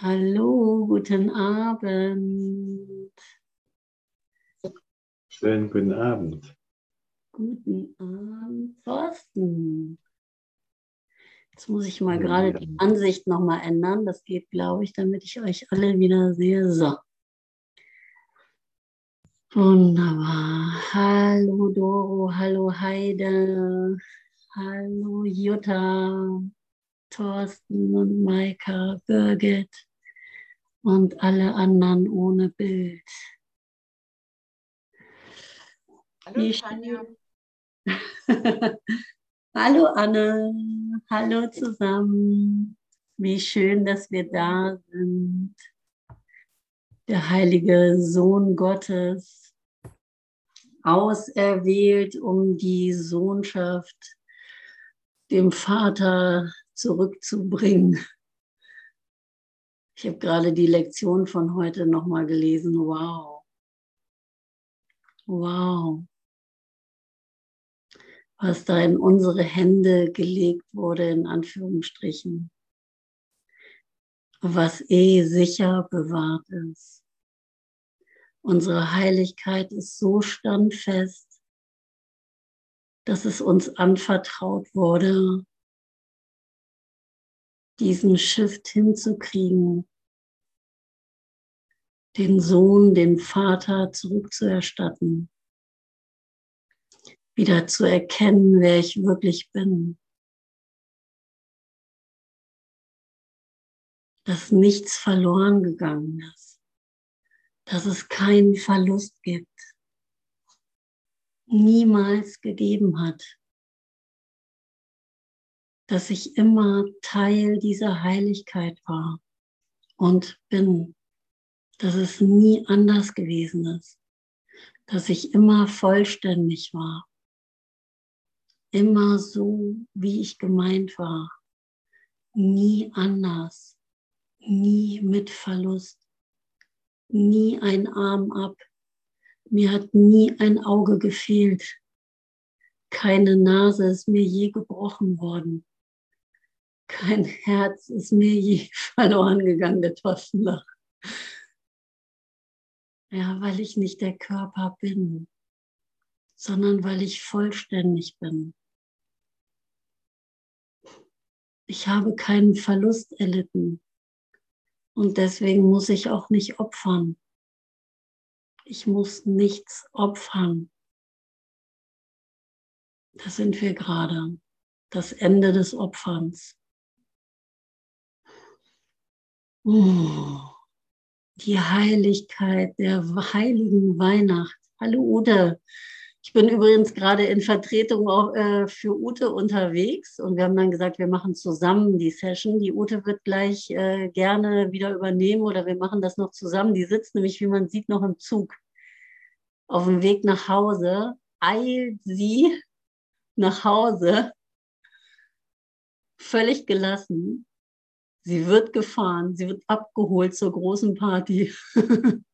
Hallo, guten Abend. Schönen guten Abend. Guten Abend, Thorsten. Jetzt muss ich mal Ja. gerade die Ansicht nochmal ändern. Das geht, glaube ich, damit ich euch alle wieder sehe. So. Wunderbar. Hallo Doro, hallo Heide, hallo Jutta, Thorsten und Maika, Birgit und alle anderen ohne Bild. Hallo Tanja. hallo Anne, hallo zusammen. Wie schön, dass wir da sind. Der heilige Sohn Gottes, auserwählt, um die Sohnschaft dem Vater zurückzubringen. Ich habe gerade die Lektion von heute nochmal gelesen. Wow. Wow. Was da in unsere Hände gelegt wurde, in Anführungsstrichen. Was eh sicher bewahrt ist. Unsere Heiligkeit ist so standfest, dass es uns anvertraut wurde, diesen Shift hinzukriegen, den Sohn, den Vater zurückzuerstatten, wieder zu erkennen, wer ich wirklich bin, dass nichts verloren gegangen ist, dass es keinen Verlust gibt, niemals gegeben hat, dass ich immer Teil dieser Heiligkeit war und bin, dass es nie anders gewesen ist, dass ich immer vollständig war, immer so, wie ich gemeint war, nie anders, nie mit Verlust, nie ein Arm ab, mir hat nie ein Auge gefehlt, keine Nase ist mir je gebrochen worden. Kein Herz ist mir je verloren gegangen, der Thorsten lacht. Ja, weil ich nicht der Körper bin, sondern weil ich vollständig bin. Ich habe keinen Verlust erlitten und deswegen muss ich auch nicht opfern. Ich muss nichts opfern. Das sind wir gerade. Das Ende des Opferns. Oh, die Heiligkeit der heiligen Weihnacht. Hallo Ute. Ich bin übrigens gerade in Vertretung auch, äh, für Ute unterwegs und wir haben dann gesagt, wir machen zusammen die Session. Die Ute wird gleich äh, gerne wieder übernehmen oder wir machen das noch zusammen. Die sitzt nämlich, wie man sieht, noch im Zug. Auf dem Weg nach Hause eilt sie nach Hause, völlig gelassen. Sie wird gefahren, sie wird abgeholt zur großen Party.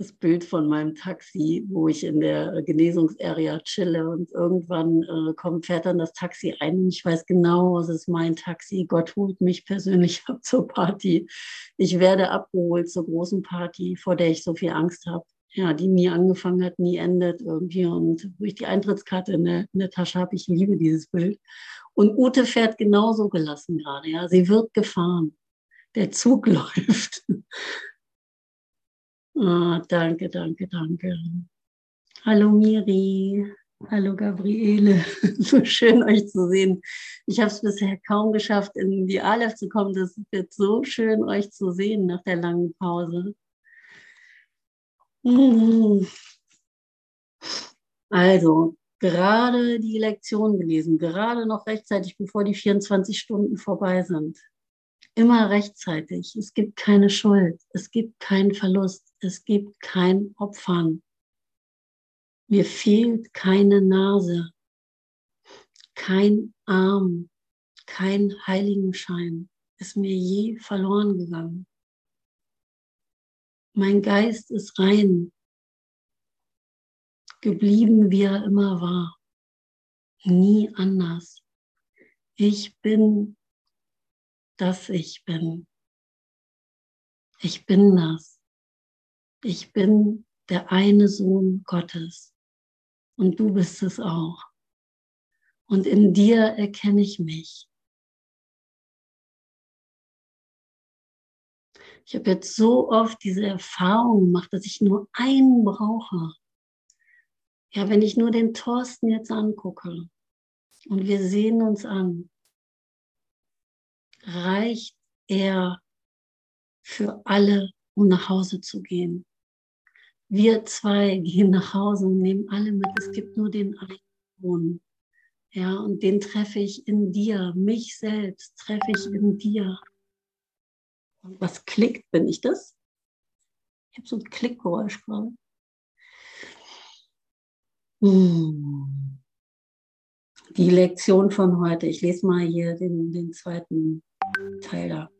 das Bild von meinem Taxi, wo ich in der Genesungsarea chille und irgendwann äh, kommt, fährt dann das Taxi ein und ich weiß genau, es ist mein Taxi. Gott holt mich persönlich ab zur Party. Ich werde abgeholt zur großen Party, vor der ich so viel Angst habe. Ja, die nie angefangen hat, nie endet irgendwie und wo ich die Eintrittskarte in der, in der Tasche habe. Ich liebe dieses Bild. Und Ute fährt genauso gelassen gerade. Ja, sie wird gefahren. Der Zug läuft. Ah, danke, danke, danke. Hallo Miri, hallo Gabriele, so schön euch zu sehen. Ich habe es bisher kaum geschafft, in die Aleph zu kommen. Das wird so schön, euch zu sehen nach der langen Pause. Also, gerade die Lektion gelesen, gerade noch rechtzeitig, bevor die 24 Stunden vorbei sind. Immer rechtzeitig. Es gibt keine Schuld, es gibt keinen Verlust, es gibt kein Opfern. Mir fehlt keine Nase, kein Arm, kein Heiligenschein ist mir je verloren gegangen. Mein Geist ist rein, geblieben, wie er immer war. Nie anders. Ich bin, dass ich bin. Ich bin das. Ich bin der eine Sohn Gottes. Und du bist es auch. Und in dir erkenne ich mich. Ich habe jetzt so oft diese Erfahrung gemacht, dass ich nur einen brauche. Ja, wenn ich nur den Thorsten jetzt angucke und wir sehen uns an, reicht er für alle, um nach Hause zu gehen. Wir zwei gehen nach Hause und nehmen alle mit. Es gibt nur den einen. Ja, und den treffe ich in dir. Mich selbst treffe ich in dir. Und was klickt, bin ich das? Ich habe so ein Klickgeräusch gerade. Hm. Die Lektion von heute. Ich lese mal hier den, den zweiten Teil da.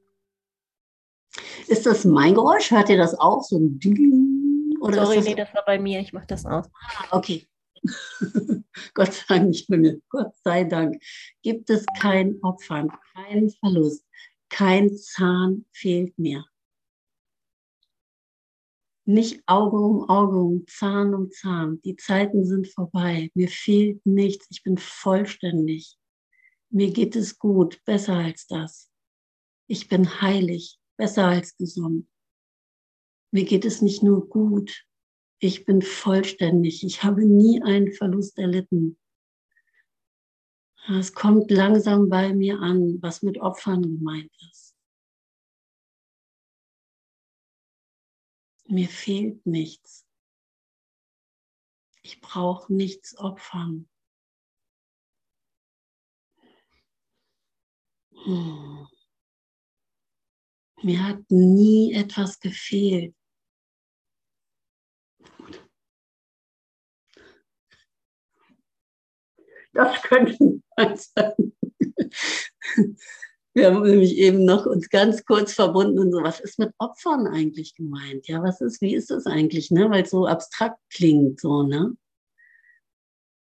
Ist das mein Geräusch? Hört ihr das auch? So ein Ding? Oder Sorry, das nee, das war bei mir. Ich mache das aus. Ah, okay. Gott sei Dank nicht bei mir. Gott sei Dank gibt es kein Opfer, keinen Verlust, kein Zahn fehlt mir. Nicht Auge um Auge, um Zahn um Zahn. Die Zeiten sind vorbei. Mir fehlt nichts. Ich bin vollständig. Mir geht es gut, besser als das. Ich bin heilig, besser als gesund. Mir geht es nicht nur gut, ich bin vollständig. Ich habe nie einen Verlust erlitten. Es kommt langsam bei mir an, was mit Opfern gemeint ist. Mir fehlt nichts. Ich brauche nichts opfern. Hm. Mir hat nie etwas gefehlt. Das könnte sein. Wir haben nämlich eben noch uns ganz kurz verbunden und so, was ist mit Opfern eigentlich gemeint? Ja, was ist, wie ist das eigentlich, ne? Weil es so abstrakt klingt, so, ne?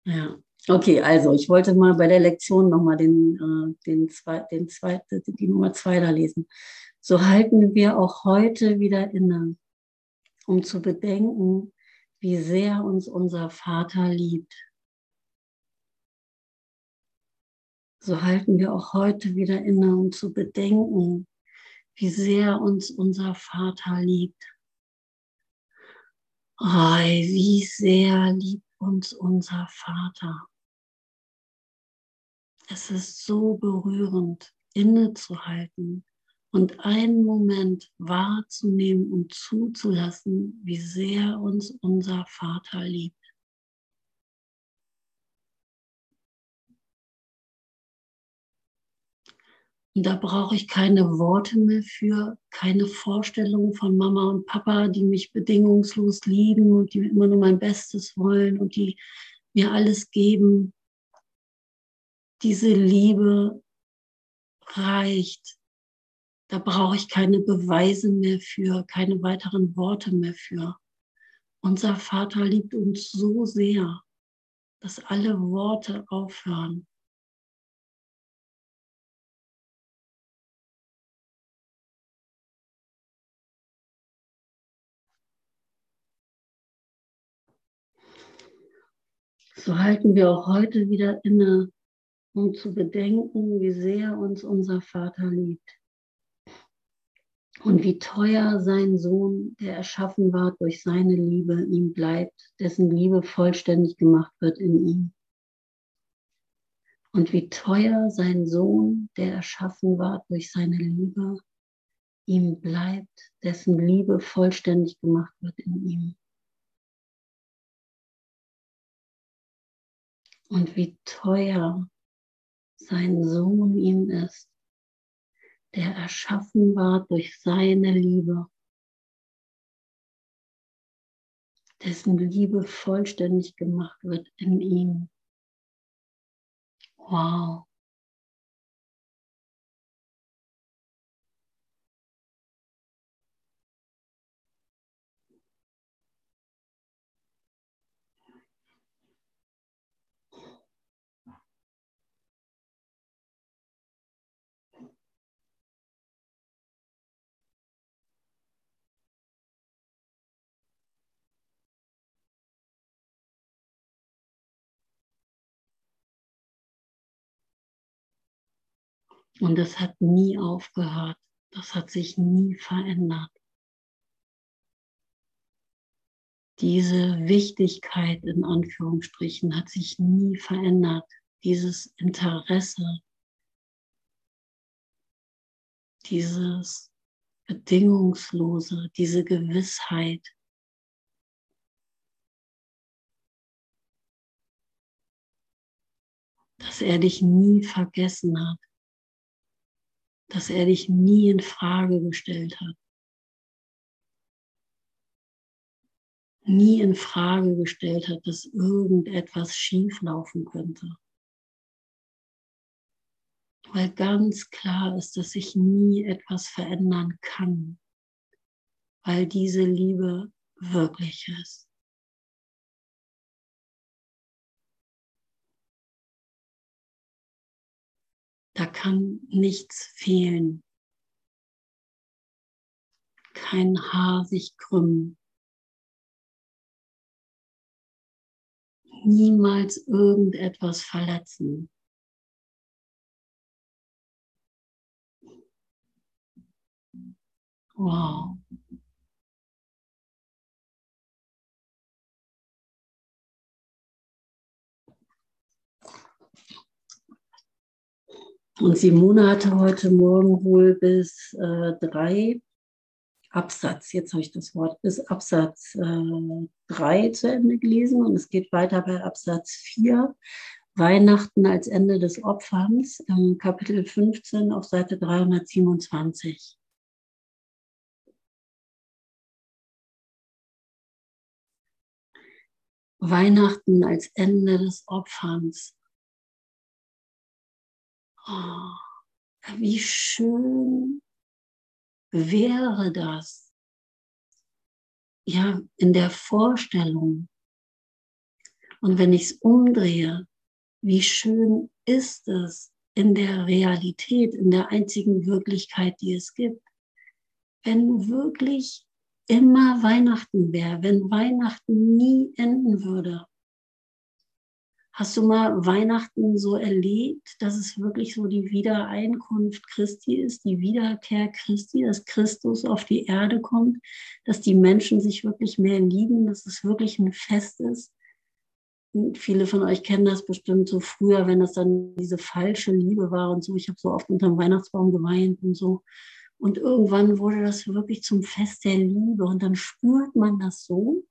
Ja. Okay, also ich wollte mal bei der Lektion nochmal den, äh, den, zwei, den zweite, die Nummer zwei da lesen. So halten wir auch heute wieder inne, um zu bedenken, wie sehr uns unser Vater liebt so halten wir auch heute wieder inne, um zu bedenken, wie sehr uns unser Vater liebt. Oh, wie sehr liebt uns unser Vater. Es ist so berührend, innezuhalten und einen Moment wahrzunehmen und zuzulassen, wie sehr uns unser Vater liebt. Und da brauche ich keine Worte mehr für, keine Vorstellungen von Mama und Papa, die mich bedingungslos lieben und die immer nur mein Bestes wollen und die mir alles geben. Diese Liebe reicht. Da brauche ich keine Beweise mehr für, keine weiteren Worte mehr für. Unser Vater liebt uns so sehr, dass alle Worte aufhören. So halten wir auch heute wieder inne, um zu bedenken, wie sehr uns unser Vater liebt und wie teuer sein Sohn, der erschaffen war durch seine Liebe, ihm bleibt, dessen Liebe vollständig gemacht wird in ihm. Und wie teuer sein Sohn, der erschaffen war durch seine Liebe, ihm bleibt, dessen Liebe vollständig gemacht wird in ihm. Und wie teuer sein Sohn ihm ist, der erschaffen war durch seine Liebe, dessen Liebe vollständig gemacht wird in ihm. Wow. Und das hat nie aufgehört. Das hat sich nie verändert. Diese Wichtigkeit in Anführungsstrichen hat sich nie verändert. Dieses Interesse, dieses bedingungslose, diese Gewissheit, dass er dich nie vergessen hat, dass er dich nie in Frage gestellt hat, nie in Frage gestellt hat, dass irgendetwas schieflaufen könnte. Weil ganz klar ist, dass sich nie etwas verändern kann, weil diese Liebe wirklich ist. Da kann nichts fehlen. Kein Haar sich krümmen. Niemals irgendetwas verletzen. Wow. Und Simone hatte heute Morgen wohl bis äh, drei Absatz, jetzt habe ich das Wort, bis Absatz äh, drei zu Ende gelesen und es geht weiter bei Absatz vier. Weihnachten als Ende des Opferns, äh, Kapitel 15 auf Seite 327. Weihnachten als Ende des Opferns. Oh, wie schön wäre das, ja, in der Vorstellung. Und wenn ich es umdrehe, wie schön ist es in der Realität, in der einzigen Wirklichkeit, die es gibt, wenn wirklich immer Weihnachten wäre, wenn Weihnachten nie enden würde. Hast du mal Weihnachten so erlebt, dass es wirklich so die Wiedereinkunft Christi ist, die Wiederkehr Christi, dass Christus auf die Erde kommt, dass die Menschen sich wirklich mehr lieben, dass es wirklich ein Fest ist? Und viele von euch kennen das bestimmt so früher, wenn das dann diese falsche Liebe war und so. Ich habe so oft unter dem Weihnachtsbaum geweint und so. Und irgendwann wurde das wirklich zum Fest der Liebe und dann spürt man das so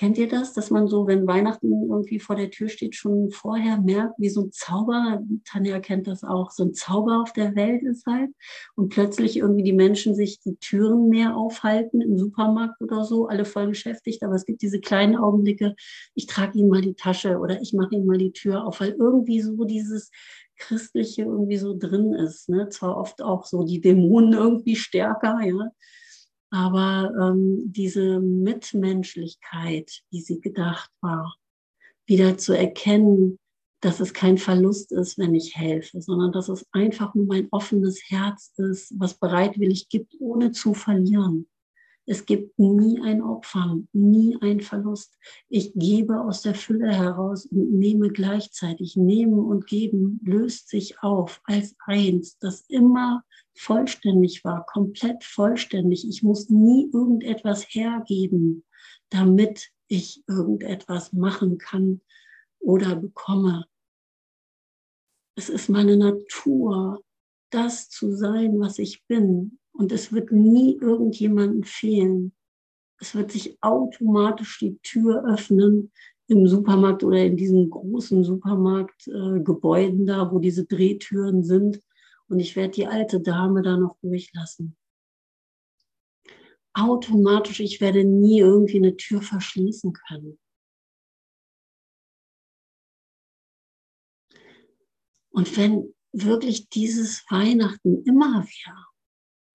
Kennt ihr das, dass man so, wenn Weihnachten irgendwie vor der Tür steht, schon vorher merkt, wie so ein Zauber, Tanja kennt das auch, so ein Zauber auf der Welt ist halt und plötzlich irgendwie die Menschen sich die Türen mehr aufhalten im Supermarkt oder so, alle voll beschäftigt, aber es gibt diese kleinen Augenblicke, ich trage ihnen mal die Tasche oder ich mache ihnen mal die Tür auf, weil irgendwie so dieses Christliche irgendwie so drin ist, ne? zwar oft auch so die Dämonen irgendwie stärker, ja, aber ähm, diese Mitmenschlichkeit, wie sie gedacht war, wieder zu erkennen, dass es kein Verlust ist, wenn ich helfe, sondern dass es einfach nur mein offenes Herz ist, was bereitwillig gibt, ohne zu verlieren. Es gibt nie ein Opfer, nie ein Verlust. Ich gebe aus der Fülle heraus und nehme gleichzeitig. Nehmen und geben löst sich auf als eins, das immer vollständig war, komplett vollständig. Ich muss nie irgendetwas hergeben, damit ich irgendetwas machen kann oder bekomme. Es ist meine Natur, das zu sein, was ich bin. Und es wird nie irgendjemandem fehlen. Es wird sich automatisch die Tür öffnen im Supermarkt oder in diesen großen Supermarktgebäuden äh, da, wo diese Drehtüren sind. Und ich werde die alte Dame da noch durchlassen. Automatisch, ich werde nie irgendwie eine Tür verschließen können. Und wenn wirklich dieses Weihnachten immer wieder,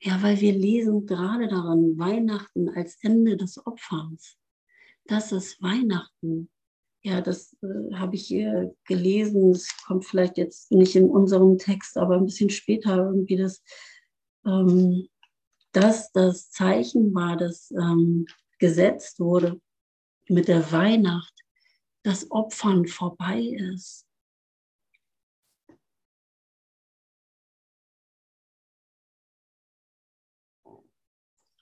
ja, weil wir lesen gerade daran, Weihnachten als Ende des Opferns, dass es Weihnachten ja, das äh, habe ich hier gelesen. Es kommt vielleicht jetzt nicht in unserem Text, aber ein bisschen später irgendwie, dass ähm, das das Zeichen war, das ähm, gesetzt wurde mit der Weihnacht, dass Opfern vorbei ist.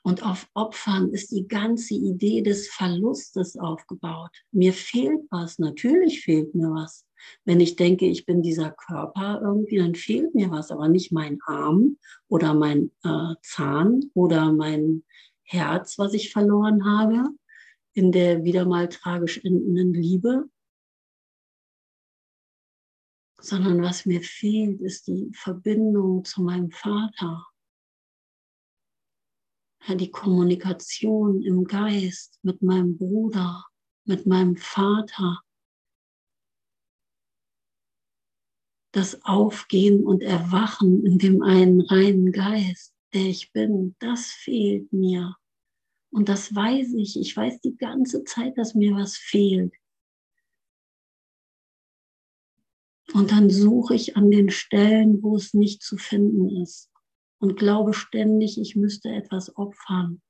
Und auf Opfern ist die ganze Idee des Verlustes aufgebaut. Mir fehlt was, natürlich fehlt mir was. Wenn ich denke, ich bin dieser Körper irgendwie, dann fehlt mir was, aber nicht mein Arm oder mein äh, Zahn oder mein Herz, was ich verloren habe in der wieder mal tragisch endenden Liebe, sondern was mir fehlt, ist die Verbindung zu meinem Vater. Die Kommunikation im Geist mit meinem Bruder, mit meinem Vater. Das Aufgehen und Erwachen in dem einen reinen Geist, der ich bin, das fehlt mir. Und das weiß ich. Ich weiß die ganze Zeit, dass mir was fehlt. Und dann suche ich an den Stellen, wo es nicht zu finden ist. Und glaube ständig, ich müsste etwas opfern,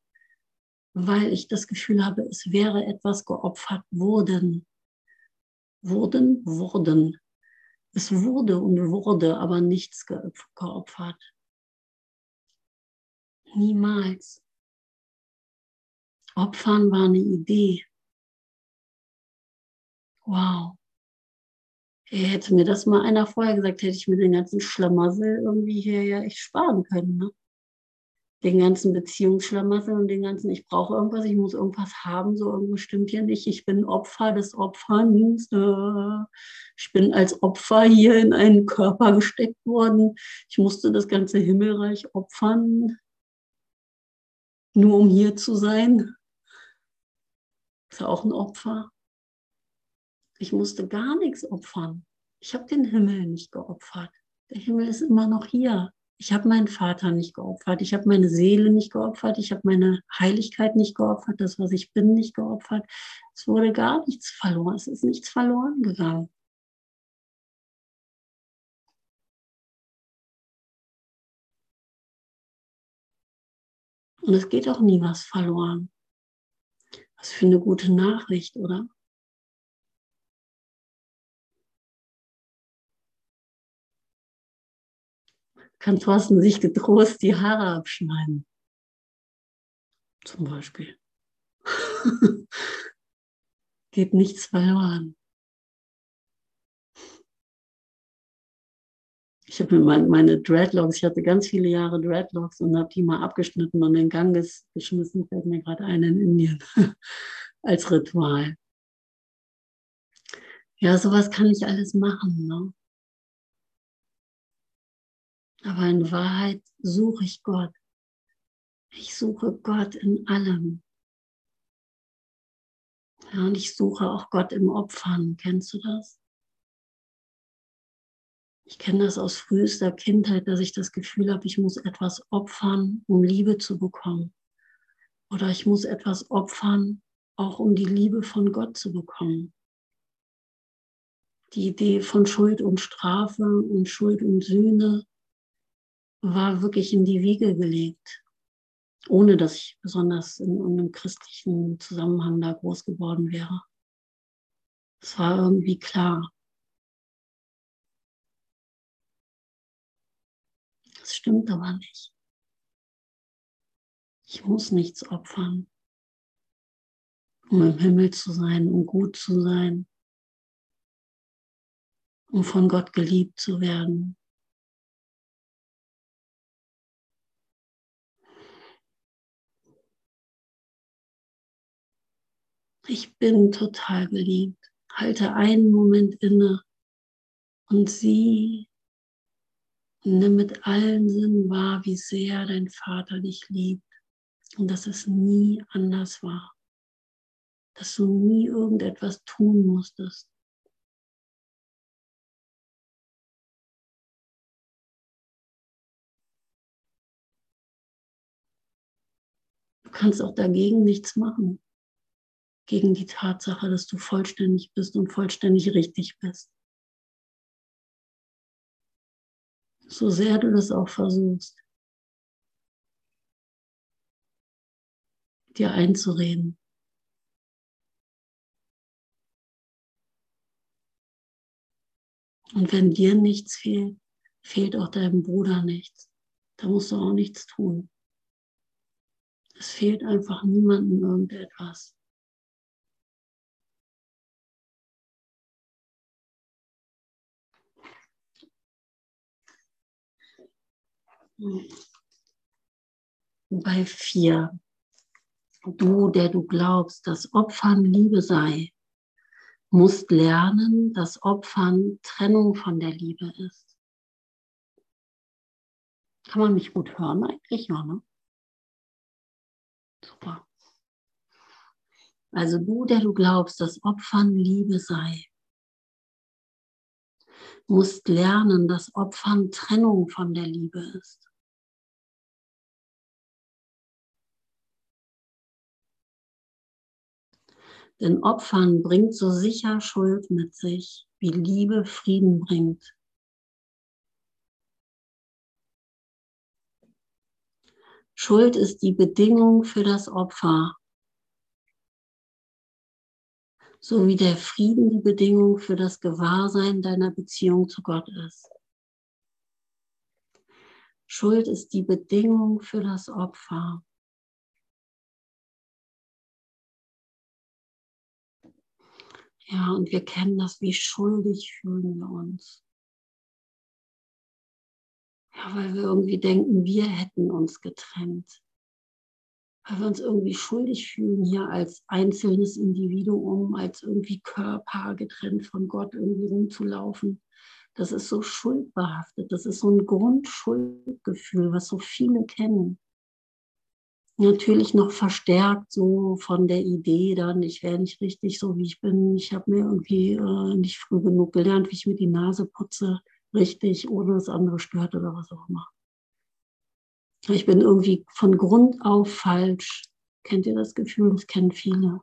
weil ich das Gefühl habe, es wäre etwas geopfert worden. Wurden, wurden. Es wurde und wurde, aber nichts geopfert. Niemals. Opfern war eine Idee. Wow. Hätte mir das mal einer vorher gesagt, hätte ich mir den ganzen Schlamassel irgendwie hier ja echt sparen können. Ne? Den ganzen Beziehungsschlamassel und den ganzen, ich brauche irgendwas, ich muss irgendwas haben, so irgendwas stimmt hier nicht. Ich bin Opfer des Opferns. Ich bin als Opfer hier in einen Körper gesteckt worden. Ich musste das ganze Himmelreich opfern, nur um hier zu sein. Ist auch ein Opfer. Ich musste gar nichts opfern. Ich habe den Himmel nicht geopfert. Der Himmel ist immer noch hier. Ich habe meinen Vater nicht geopfert. Ich habe meine Seele nicht geopfert. Ich habe meine Heiligkeit nicht geopfert. Das, was ich bin, nicht geopfert. Es wurde gar nichts verloren. Es ist nichts verloren gegangen. Und es geht auch nie was verloren. Was für eine gute Nachricht, oder? Kann Thorsten sich getrost die Haare abschneiden. Zum Beispiel. Geht nichts verloren. Ich habe mir meine Dreadlocks, ich hatte ganz viele Jahre Dreadlocks und habe die mal abgeschnitten und in Ganges geschmissen, fällt mir gerade ein in Indien, als Ritual. Ja, sowas kann ich alles machen. Ne? Aber in Wahrheit suche ich Gott. Ich suche Gott in allem. Ja, und ich suche auch Gott im Opfern. Kennst du das? Ich kenne das aus frühester Kindheit, dass ich das Gefühl habe, ich muss etwas opfern, um Liebe zu bekommen. Oder ich muss etwas opfern, auch um die Liebe von Gott zu bekommen. Die Idee von Schuld und Strafe und Schuld und Sühne war wirklich in die Wiege gelegt, ohne dass ich besonders in einem christlichen Zusammenhang da groß geworden wäre. Es war irgendwie klar. Das stimmt aber nicht. Ich muss nichts opfern, um im Himmel zu sein, um gut zu sein, um von Gott geliebt zu werden, ich bin total geliebt. Halte einen Moment inne und sieh, nimm mit allen Sinnen wahr, wie sehr dein Vater dich liebt und dass es nie anders war, dass du nie irgendetwas tun musstest. Du kannst auch dagegen nichts machen gegen die Tatsache, dass du vollständig bist und vollständig richtig bist. So sehr du das auch versuchst, dir einzureden. Und wenn dir nichts fehlt, fehlt auch deinem Bruder nichts. Da musst du auch nichts tun. Es fehlt einfach niemandem irgendetwas. Bei vier. Du, der du glaubst, dass Opfern Liebe sei, musst lernen, dass Opfern Trennung von der Liebe ist. Kann man mich gut hören eigentlich? Ja, ne? Super. Also du, der du glaubst, dass Opfern Liebe sei, musst lernen, dass Opfern Trennung von der Liebe ist. Denn Opfern bringt so sicher Schuld mit sich, wie Liebe Frieden bringt. Schuld ist die Bedingung für das Opfer, so wie der Frieden die Bedingung für das Gewahrsein deiner Beziehung zu Gott ist. Schuld ist die Bedingung für das Opfer. Ja, und wir kennen das, wie schuldig fühlen wir uns. Ja, weil wir irgendwie denken, wir hätten uns getrennt. Weil wir uns irgendwie schuldig fühlen, hier als einzelnes Individuum, als irgendwie Körper getrennt von Gott irgendwie rumzulaufen. Das ist so schuldbehaftet. Das ist so ein Grundschuldgefühl, was so viele kennen natürlich noch verstärkt so von der Idee dann, ich wäre nicht richtig so, wie ich bin. Ich habe mir irgendwie äh, nicht früh genug gelernt, wie ich mir die Nase putze, richtig, ohne dass andere stört oder was auch immer. Ich bin irgendwie von Grund auf falsch. Kennt ihr das Gefühl? Das kennen viele.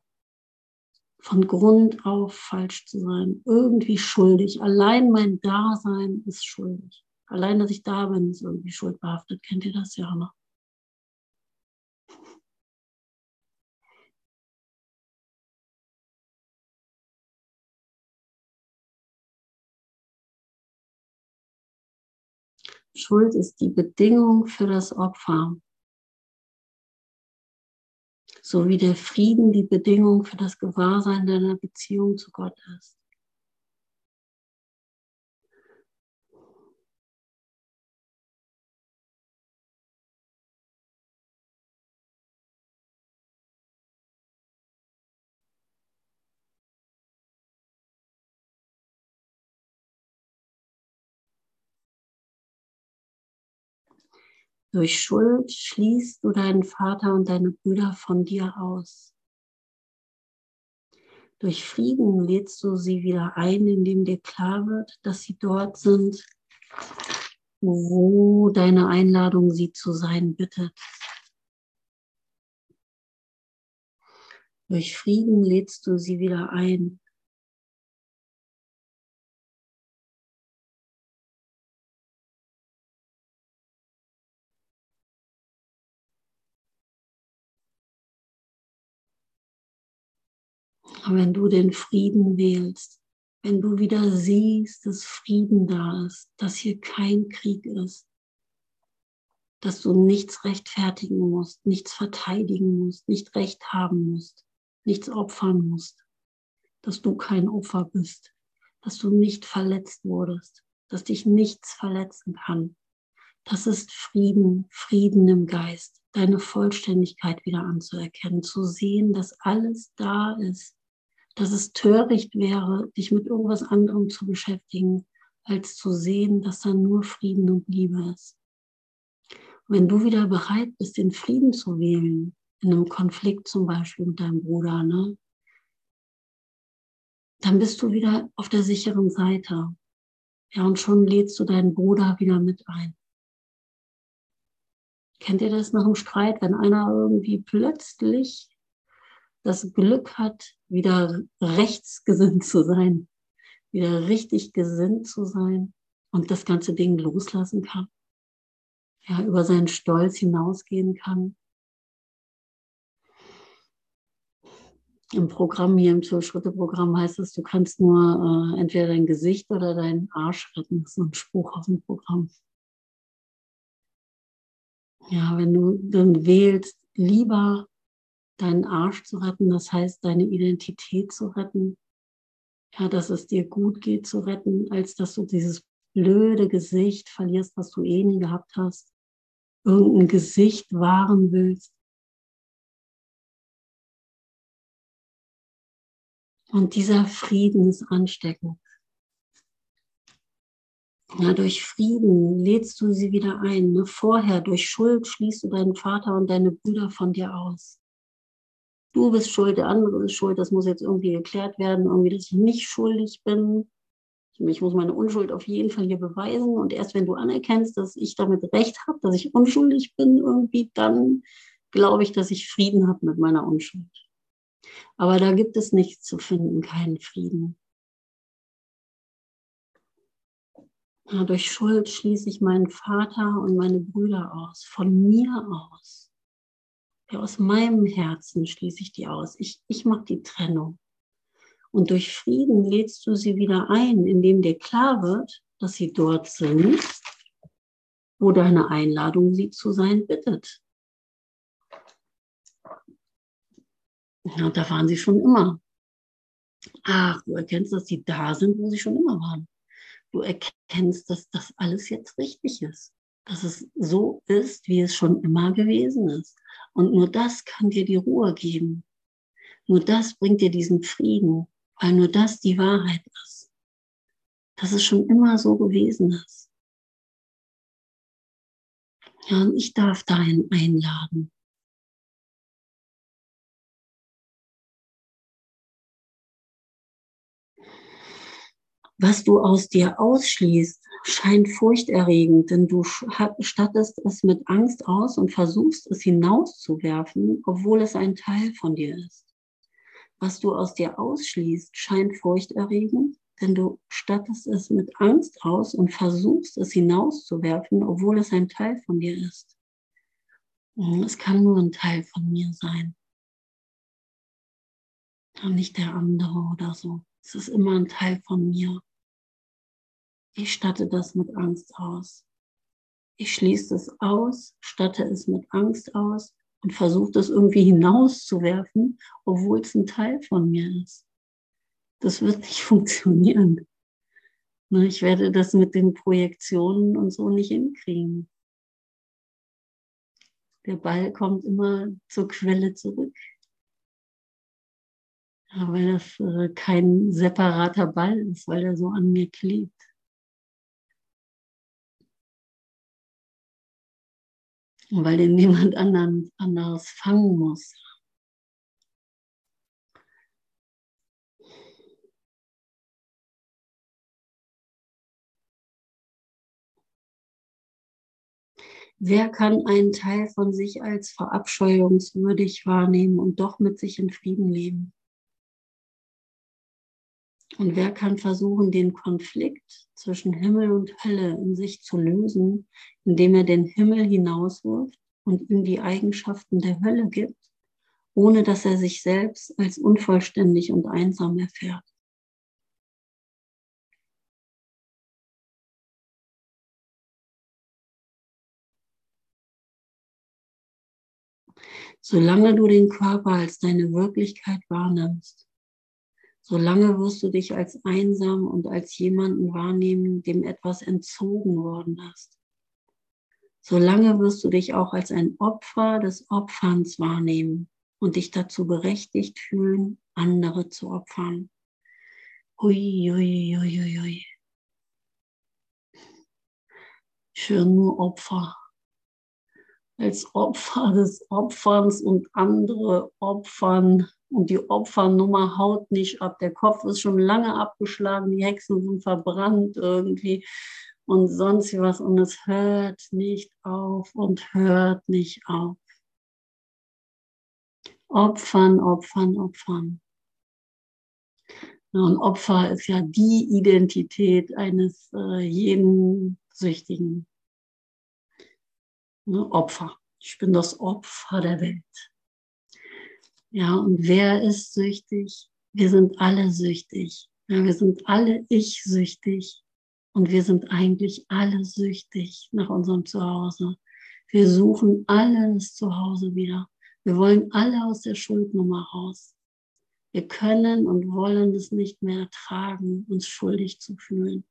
Von Grund auf falsch zu sein, irgendwie schuldig. Allein mein Dasein ist schuldig. Allein, dass ich da bin, ist irgendwie schuldbehaftet. Kennt ihr das ja noch? Schuld ist die Bedingung für das Opfer, so wie der Frieden die Bedingung für das Gewahrsein deiner Beziehung zu Gott ist. Durch Schuld schließt du deinen Vater und deine Brüder von dir aus. Durch Frieden lädst du sie wieder ein, indem dir klar wird, dass sie dort sind, wo deine Einladung sie zu sein bittet. Durch Frieden lädst du sie wieder ein, Aber wenn du den Frieden wählst, wenn du wieder siehst, dass Frieden da ist, dass hier kein Krieg ist, dass du nichts rechtfertigen musst, nichts verteidigen musst, nicht recht haben musst, nichts opfern musst, dass du kein Opfer bist, dass du nicht verletzt wurdest, dass dich nichts verletzen kann. Das ist Frieden, Frieden im Geist, deine Vollständigkeit wieder anzuerkennen, zu sehen, dass alles da ist, dass es töricht wäre, dich mit irgendwas anderem zu beschäftigen, als zu sehen, dass da nur Frieden und Liebe ist. Und wenn du wieder bereit bist, den Frieden zu wählen, in einem Konflikt zum Beispiel mit deinem Bruder, ne, dann bist du wieder auf der sicheren Seite. Ja, und schon lädst du deinen Bruder wieder mit ein. Kennt ihr das nach dem Streit, wenn einer irgendwie plötzlich das Glück hat, wieder rechtsgesinnt zu sein, wieder richtig gesinnt zu sein und das ganze Ding loslassen kann, ja, über seinen Stolz hinausgehen kann. Im Programm hier, im Zwölf-Schritte-Programm heißt es, du kannst nur äh, entweder dein Gesicht oder deinen Arsch retten. Das ist ein Spruch aus dem Programm. Ja, wenn du dann wählst, lieber deinen Arsch zu retten, das heißt deine Identität zu retten, ja, dass es dir gut geht zu retten, als dass du dieses blöde Gesicht verlierst, was du eh nie gehabt hast, irgendein Gesicht wahren willst. Und dieser Frieden ist ansteckend. Ja, durch Frieden lädst du sie wieder ein. Ne? Vorher, durch Schuld, schließt du deinen Vater und deine Brüder von dir aus. Du bist schuld, der andere ist schuld, das muss jetzt irgendwie geklärt werden, irgendwie, dass ich nicht schuldig bin. Ich muss meine Unschuld auf jeden Fall hier beweisen. Und erst wenn du anerkennst, dass ich damit recht habe, dass ich unschuldig bin, irgendwie, dann glaube ich, dass ich Frieden habe mit meiner Unschuld. Aber da gibt es nichts zu finden, keinen Frieden. Ja, durch Schuld schließe ich meinen Vater und meine Brüder aus, von mir aus. Ja, aus meinem Herzen schließe ich die aus. Ich, ich mache die Trennung. Und durch Frieden lädst du sie wieder ein, indem dir klar wird, dass sie dort sind, wo deine Einladung sie zu sein bittet. Ja, da waren sie schon immer. Ach, du erkennst, dass sie da sind, wo sie schon immer waren. Du erkennst, dass das alles jetzt richtig ist. Dass es so ist, wie es schon immer gewesen ist. Und nur das kann dir die Ruhe geben. Nur das bringt dir diesen Frieden, weil nur das die Wahrheit ist. Dass es schon immer so gewesen ist. Ja, und ich darf dahin einladen. Was du aus dir ausschließt, scheint furchterregend, denn du stattest es mit Angst aus und versuchst es hinauszuwerfen, obwohl es ein Teil von dir ist. Was du aus dir ausschließt, scheint furchterregend, denn du stattest es mit Angst aus und versuchst es hinauszuwerfen, obwohl es ein Teil von dir ist. Es kann nur ein Teil von mir sein. Und nicht der andere oder so. Es ist immer ein Teil von mir. Ich statte das mit Angst aus. Ich schließe es aus, statte es mit Angst aus und versuche das irgendwie hinauszuwerfen, obwohl es ein Teil von mir ist. Das wird nicht funktionieren. Ne, ich werde das mit den Projektionen und so nicht hinkriegen. Der Ball kommt immer zur Quelle zurück. Weil das äh, kein separater Ball ist, weil er so an mir klebt. Weil den niemand anderen, anderes fangen muss. Wer kann einen Teil von sich als verabscheuungswürdig wahrnehmen und doch mit sich in Frieden leben? Und wer kann versuchen, den Konflikt zwischen Himmel und Hölle in sich zu lösen, indem er den Himmel hinauswirft und ihm die Eigenschaften der Hölle gibt, ohne dass er sich selbst als unvollständig und einsam erfährt? Solange du den Körper als deine Wirklichkeit wahrnimmst, Solange wirst du dich als einsam und als jemanden wahrnehmen, dem etwas entzogen worden ist. Solange wirst du dich auch als ein Opfer des Opferns wahrnehmen und dich dazu berechtigt fühlen, andere zu opfern. Hui, hui, hui, hui, hui. Höre nur Opfer. Als Opfer des Opferns und andere Opfern und die Opfernummer haut nicht ab. Der Kopf ist schon lange abgeschlagen, die Hexen sind verbrannt irgendwie und sonst was. Und es hört nicht auf und hört nicht auf. Opfern, opfern, opfern. Und Opfer ist ja die Identität eines äh, jeden Süchtigen. Ne? Opfer. Ich bin das Opfer der Welt. Ja, und wer ist süchtig? Wir sind alle süchtig. Ja, wir sind alle ich-süchtig. Und wir sind eigentlich alle süchtig nach unserem Zuhause. Wir suchen alle das Zuhause wieder. Wir wollen alle aus der Schuldnummer raus. Wir können und wollen es nicht mehr ertragen, uns schuldig zu fühlen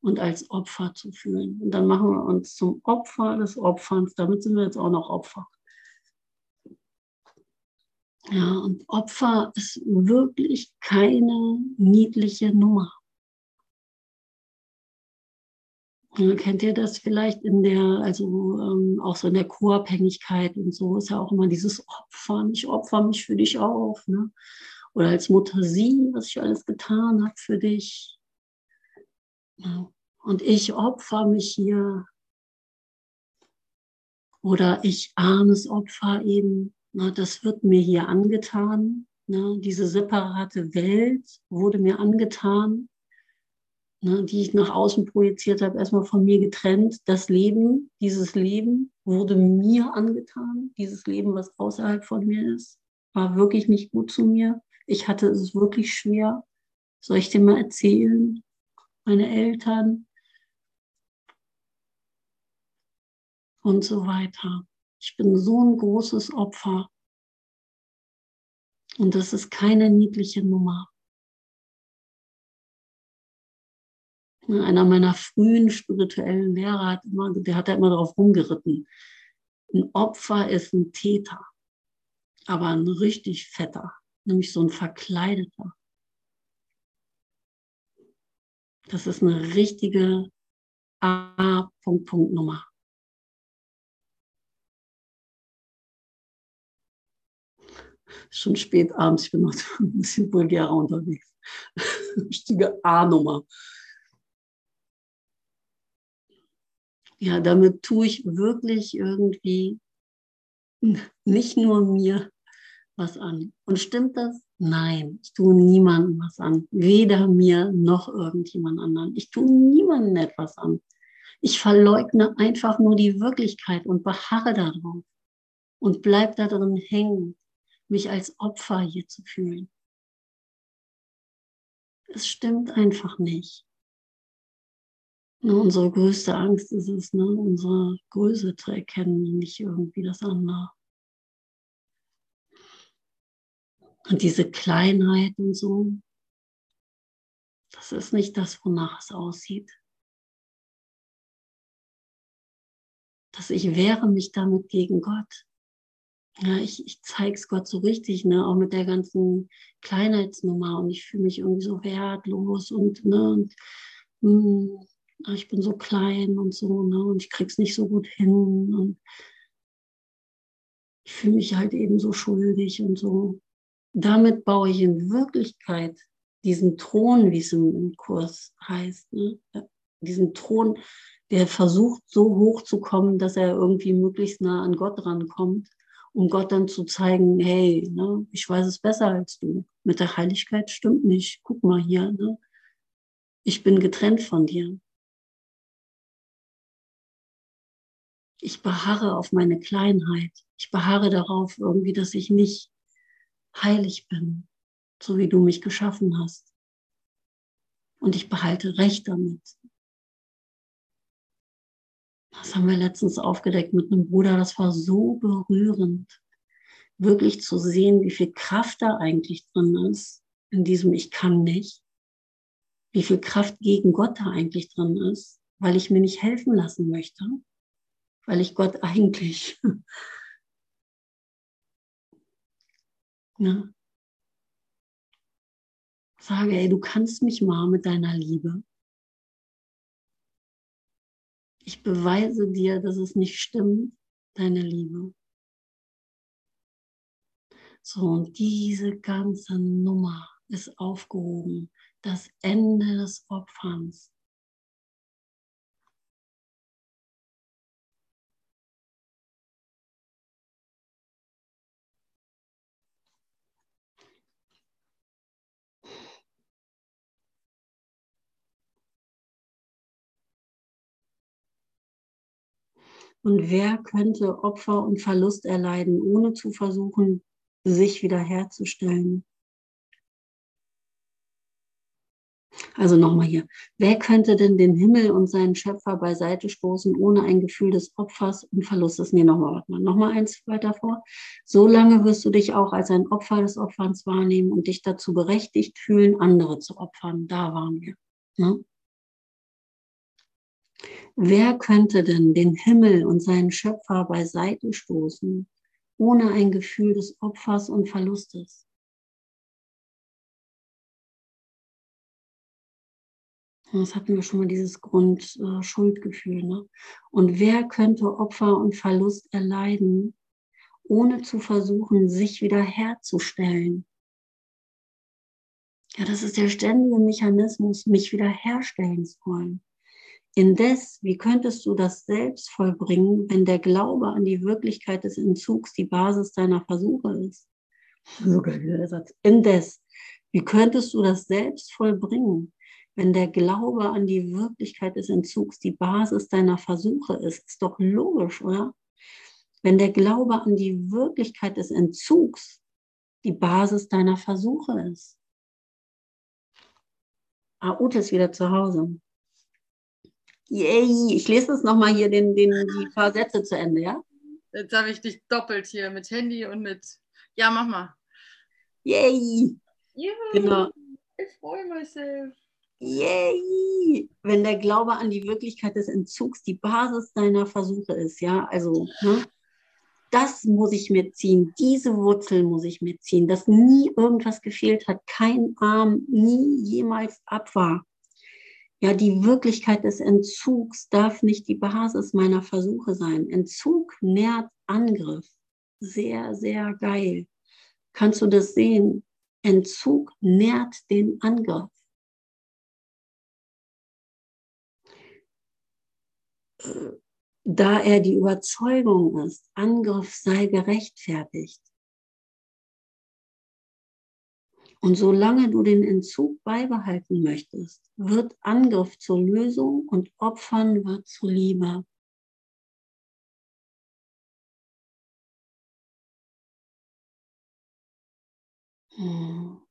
und als Opfer zu fühlen. Und dann machen wir uns zum Opfer des Opferns. Damit sind wir jetzt auch noch Opfer. Ja, und Opfer ist wirklich keine niedliche Nummer. Ja, kennt ihr das vielleicht in der, also ähm, auch so in der Co-Abhängigkeit und so ist ja auch immer dieses Opfern, ich opfer mich für dich auf. Ne? Oder als Mutter sie, was ich alles getan habe für dich. Ja. Und ich opfer mich hier. Oder ich armes Opfer eben na, das wird mir hier angetan. Na, diese separate Welt wurde mir angetan, na, die ich nach außen projiziert habe, erstmal von mir getrennt. Das Leben, dieses Leben wurde mir angetan. Dieses Leben, was außerhalb von mir ist, war wirklich nicht gut zu mir. Ich hatte es wirklich schwer. Soll ich dir mal erzählen? Meine Eltern und so weiter. Ich bin so ein großes Opfer. Und das ist keine niedliche Nummer. Einer meiner frühen spirituellen Lehrer hat immer, der hat immer darauf rumgeritten. Ein Opfer ist ein Täter, aber ein richtig fetter, nämlich so ein verkleideter. Das ist eine richtige A-Punkt-Punkt-Nummer. Schon spät abends, ich bin noch ein bisschen vulgärer unterwegs. Richtige A-Nummer. Ja, damit tue ich wirklich irgendwie nicht nur mir was an. Und stimmt das? Nein, ich tue niemandem was an. Weder mir noch irgendjemand anderen. Ich tue niemandem etwas an. Ich verleugne einfach nur die Wirklichkeit und beharre darauf und bleib da drin hängen mich als Opfer hier zu fühlen. Es stimmt einfach nicht. Ne, unsere größte Angst ist es, ne, unsere Größe zu erkennen, nicht irgendwie das andere. Und diese Kleinheit und so, das ist nicht das, wonach es aussieht. Dass ich wehre mich damit gegen Gott ja, ich, ich zeige es Gott so richtig, ne, auch mit der ganzen Kleinheitsnummer. Und ich fühle mich irgendwie so wertlos und, ne, und mh, hm, ich bin so klein und so, ne, und ich krieg's nicht so gut hin. Und ich fühle mich halt eben so schuldig und so. Damit baue ich in Wirklichkeit diesen Thron, wie es im, Kurs heißt, ne, diesen Thron, der versucht so hoch zu kommen, dass er irgendwie möglichst nah an Gott rankommt um Gott dann zu zeigen, hey, ne, ich weiß es besser als du. Mit der Heiligkeit stimmt nicht. Guck mal hier, ne? ich bin getrennt von dir. Ich beharre auf meine Kleinheit. Ich beharre darauf irgendwie, dass ich nicht heilig bin, so wie du mich geschaffen hast. Und ich behalte Recht damit. Das haben wir letztens aufgedeckt mit einem Bruder. Das war so berührend, wirklich zu sehen, wie viel Kraft da eigentlich drin ist, in diesem Ich kann nicht. Wie viel Kraft gegen Gott da eigentlich drin ist, weil ich mir nicht helfen lassen möchte, weil ich Gott eigentlich ne, sage, ey, du kannst mich mal mit deiner Liebe. Ich beweise dir, dass es nicht stimmt, deine Liebe. So, und diese ganze Nummer ist aufgehoben. Das Ende des Opferns. Und wer könnte Opfer und Verlust erleiden, ohne zu versuchen, sich wiederherzustellen? Also nochmal hier. Wer könnte denn den Himmel und seinen Schöpfer beiseite stoßen, ohne ein Gefühl des Opfers und Verlustes? Nee, nochmal, warte mal. Nochmal eins weiter vor. So lange wirst du dich auch als ein Opfer des Opferns wahrnehmen und dich dazu berechtigt fühlen, andere zu opfern. Da waren wir. Ne? Wer könnte denn den Himmel und seinen Schöpfer beiseite stoßen, ohne ein Gefühl des Opfers und Verlustes? Das hatten wir schon mal, dieses Grundschuldgefühl. Äh, ne? Und wer könnte Opfer und Verlust erleiden, ohne zu versuchen, sich wiederherzustellen? Ja, das ist der ständige Mechanismus, mich wiederherstellen zu wollen. Indes, wie könntest du das selbst vollbringen, wenn der Glaube an die Wirklichkeit des Entzugs die Basis deiner Versuche ist? Sogar wieder der Satz. Indes, wie könntest du das selbst vollbringen, wenn der Glaube an die Wirklichkeit des Entzugs die Basis deiner Versuche ist, ist doch logisch, oder? Wenn der Glaube an die Wirklichkeit des Entzugs die Basis deiner Versuche ist. Ah, Ute ist wieder zu Hause. Yay, ich lese das nochmal hier, den, den, die paar Sätze zu Ende, ja? Jetzt habe ich dich doppelt hier mit Handy und mit. Ja, mach mal. Yay! Juhu, genau. Ich freue mich. Yay! Wenn der Glaube an die Wirklichkeit des Entzugs die Basis deiner Versuche ist, ja, also, ne? das muss ich mir ziehen, diese Wurzel muss ich mir ziehen, dass nie irgendwas gefehlt hat, kein Arm nie jemals ab war. Ja, die Wirklichkeit des Entzugs darf nicht die Basis meiner Versuche sein. Entzug nährt Angriff. Sehr, sehr geil. Kannst du das sehen? Entzug nährt den Angriff. da er die Überzeugung ist, Angriff sei gerechtfertigt. Und solange du den Entzug beibehalten möchtest, wird Angriff zur Lösung und Opfern wird zu Liebe. Hm.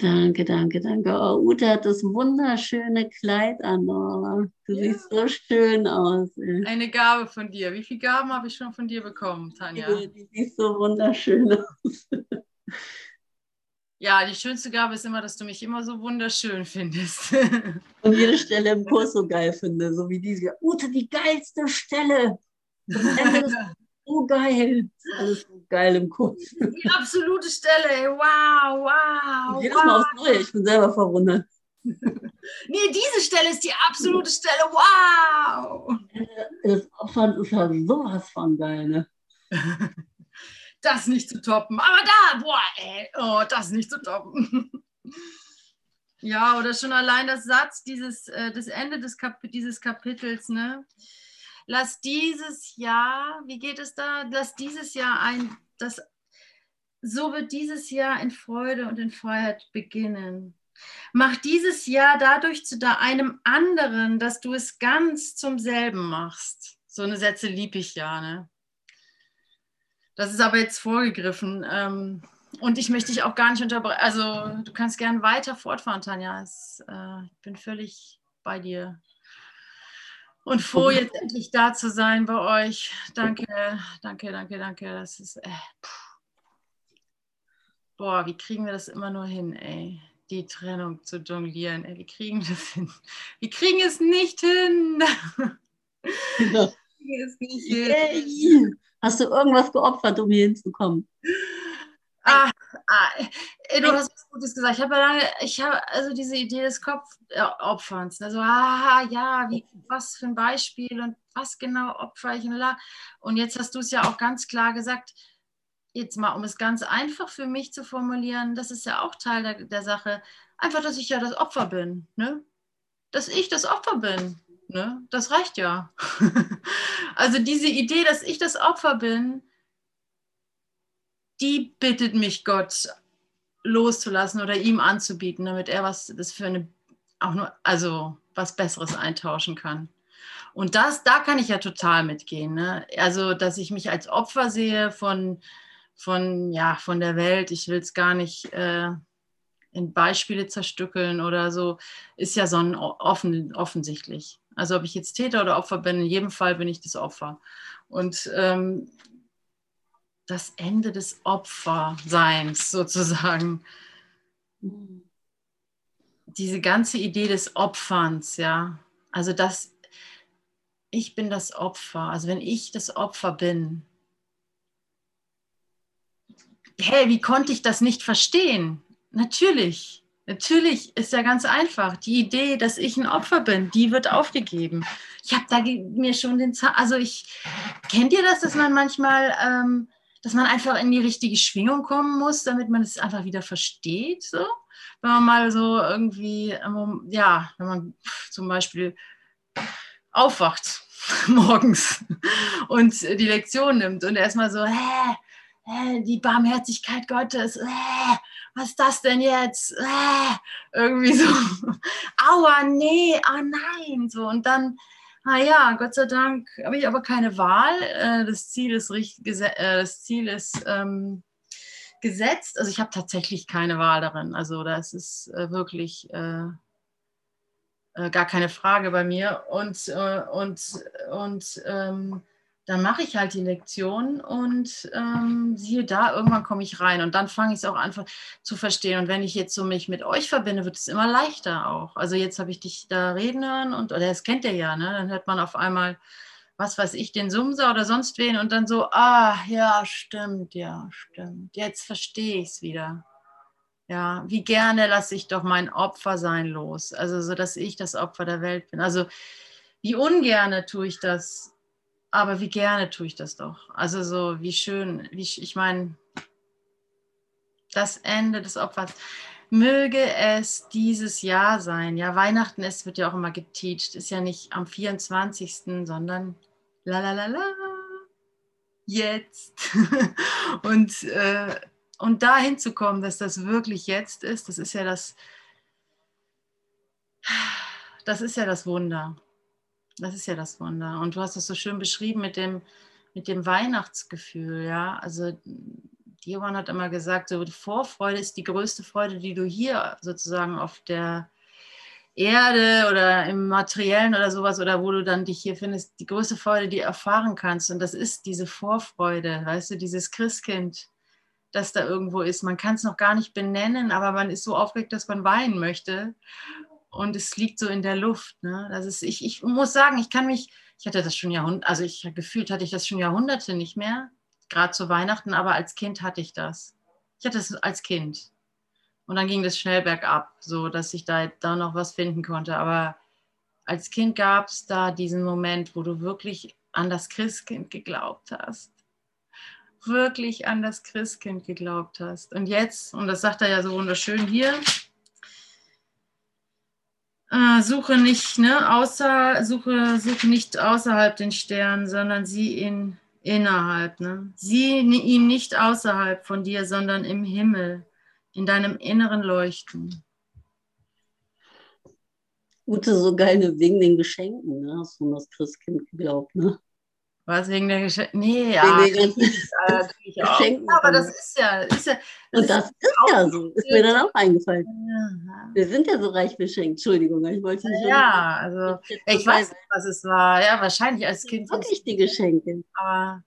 Danke, danke, danke. Oh, Ute hat das wunderschöne Kleid an. Oh, du ja. siehst so schön aus. Ey. Eine Gabe von dir. Wie viele Gaben habe ich schon von dir bekommen, Tanja? Du, die siehst so wunderschön aus. Ja, die schönste Gabe ist immer, dass du mich immer so wunderschön findest. Und jede Stelle im Kurs so geil finde, so wie diese. Ute, die geilste Stelle. Das Ende des so geil. Alles so geil im Kurs. Die absolute Stelle. Wow, wow. Jedes wow. Mal aufs Neue. Ich bin selber verwundert. Nee, diese Stelle ist die absolute Stelle. Wow. Das Opfern ist halt sowas von geil, ne? Das nicht zu toppen. Aber da, boah, ey, oh, das nicht zu toppen. Ja, oder schon allein das Satz, dieses, äh, das Ende des Kap dieses Kapitels, ne? Lass dieses Jahr, wie geht es da? Lass dieses Jahr ein, das, so wird dieses Jahr in Freude und in Freiheit beginnen. Mach dieses Jahr dadurch zu einem anderen, dass du es ganz zum selben machst. So eine Sätze liebe ich ja. Ne? Das ist aber jetzt vorgegriffen. Ähm, und ich möchte dich auch gar nicht unterbrechen. Also du kannst gern weiter fortfahren, Tanja. Es, äh, ich bin völlig bei dir. Und froh, jetzt endlich da zu sein bei euch. Danke, danke, danke, danke. Das ist, äh, boah, wie kriegen wir das immer nur hin, ey? Die Trennung zu jonglieren, ey, wie kriegen wir das hin? Wir kriegen es nicht hin. Es nicht hin. Hast du irgendwas geopfert, um hier hinzukommen? Ah, ah, du hast was Gutes gesagt. Ich habe lange, ich habe also diese Idee des Kopfopferns. Also, ah, ja, wie, was für ein Beispiel und was genau opfer ich und Und jetzt hast du es ja auch ganz klar gesagt. Jetzt mal, um es ganz einfach für mich zu formulieren, das ist ja auch Teil der, der Sache. Einfach, dass ich ja das Opfer bin. Ne? Dass ich das Opfer bin. Ne? Das reicht ja. also diese Idee, dass ich das Opfer bin, die bittet mich Gott loszulassen oder ihm anzubieten, damit er was das für eine auch nur also was Besseres eintauschen kann. Und das, da kann ich ja total mitgehen. Ne? Also, dass ich mich als Opfer sehe von, von, ja, von der Welt. Ich will es gar nicht äh, in Beispiele zerstückeln oder so, ist ja so offen, offensichtlich. Also ob ich jetzt Täter oder Opfer bin, in jedem Fall bin ich das Opfer. Und ähm, das Ende des Opferseins sozusagen. Diese ganze Idee des Opferns, ja. Also das, ich bin das Opfer. Also wenn ich das Opfer bin, hey, wie konnte ich das nicht verstehen? Natürlich, natürlich ist ja ganz einfach. Die Idee, dass ich ein Opfer bin, die wird aufgegeben. Ich habe da mir schon den, Zahn, also ich, kennt ihr das, dass man manchmal, ähm, dass man einfach in die richtige Schwingung kommen muss, damit man es einfach wieder versteht, so? Wenn man mal so irgendwie, ähm, ja, wenn man zum Beispiel aufwacht morgens und die Lektion nimmt und erstmal so, hä, hä, die Barmherzigkeit Gottes, hä, was ist das denn jetzt? Hä, irgendwie so, aua, nee, ah nein, so und dann, ah ja, Gott sei Dank habe ich aber keine Wahl. Äh, das Ziel ist, äh, das Ziel ist ähm, gesetzt. Also ich habe tatsächlich keine Wahl darin. Also das ist äh, wirklich äh, gar keine Frage bei mir. Und, äh, und, und ähm, dann mache ich halt die Lektion und ähm, siehe da, irgendwann komme ich rein und dann fange ich es auch an zu verstehen. Und wenn ich jetzt so mich mit euch verbinde, wird es immer leichter auch. Also jetzt habe ich dich da reden hören und, oder das kennt ihr ja, ne? dann hört man auf einmal, was weiß ich, den Sumser oder sonst wen und dann so, ah, ja, stimmt, ja, stimmt. Jetzt verstehe ich es wieder. Ja, wie gerne lasse ich doch mein Opfer sein los. Also so, dass ich das Opfer der Welt bin. Also wie ungerne tue ich das, aber wie gerne tue ich das doch. Also so, wie schön, wie ich meine, das Ende des Opfers. Möge es dieses Jahr sein. Ja, Weihnachten, es wird ja auch immer geteacht, ist ja nicht am 24., sondern la la la la, jetzt. Und äh, und dahin zu kommen, dass das wirklich jetzt ist, das ist ja das, das ist ja das Wunder. Das ist ja das Wunder. Und du hast es so schön beschrieben mit dem, mit dem Weihnachtsgefühl, ja. Also Johann hat immer gesagt, so die Vorfreude ist die größte Freude, die du hier sozusagen auf der Erde oder im Materiellen oder sowas oder wo du dann dich hier findest, die größte Freude, die du erfahren kannst. Und das ist diese Vorfreude, weißt du, dieses Christkind, das da irgendwo ist. Man kann es noch gar nicht benennen, aber man ist so aufgeregt, dass man weinen möchte. Und es liegt so in der Luft. Ne? Das ist, ich, ich muss sagen, ich kann mich, ich hatte das schon Jahrhunderte, also ich gefühlt hatte ich das schon Jahrhunderte nicht mehr, gerade zu Weihnachten, aber als Kind hatte ich das. Ich hatte es als Kind. Und dann ging das schnell bergab, so dass ich da, da noch was finden konnte. Aber als Kind gab es da diesen Moment, wo du wirklich an das Christkind geglaubt hast wirklich an das Christkind geglaubt hast. Und jetzt, und das sagt er ja so wunderschön hier, äh, suche nicht, ne, außer, suche, suche nicht außerhalb den Sternen, sondern sieh ihn innerhalb. Ne? Sieh ihn nicht außerhalb von dir, sondern im Himmel, in deinem inneren Leuchten. Ute, so geil wegen den Geschenken, ne? hast du an das Christkind geglaubt, ne? Was wegen der Geschenke? Nee, ja. Wegen. Ja, aber das ist ja. Ist ja das Und das ist, ist ja so. Ist mir dann auch eingefallen. Ja. Wir sind ja so reich beschenkt. Entschuldigung, ich wollte nicht. Ja, also. Ich, ich weiß nicht, was es war. Ja, wahrscheinlich als Kind. Wirklich die Geschenke. Aber,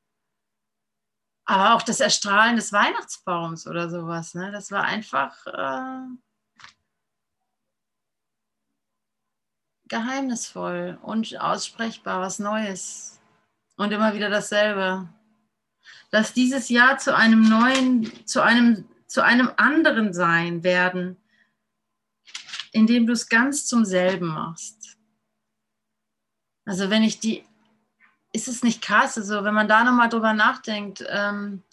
aber auch das Erstrahlen des Weihnachtsbaums oder sowas. Ne? Das war einfach. Äh, geheimnisvoll und aussprechbar, was Neues und immer wieder dasselbe. Dass dieses Jahr zu einem neuen, zu einem, zu einem anderen Sein werden, indem du es ganz zum selben machst. Also wenn ich die, ist es nicht krass, also wenn man da nochmal drüber nachdenkt, ähm,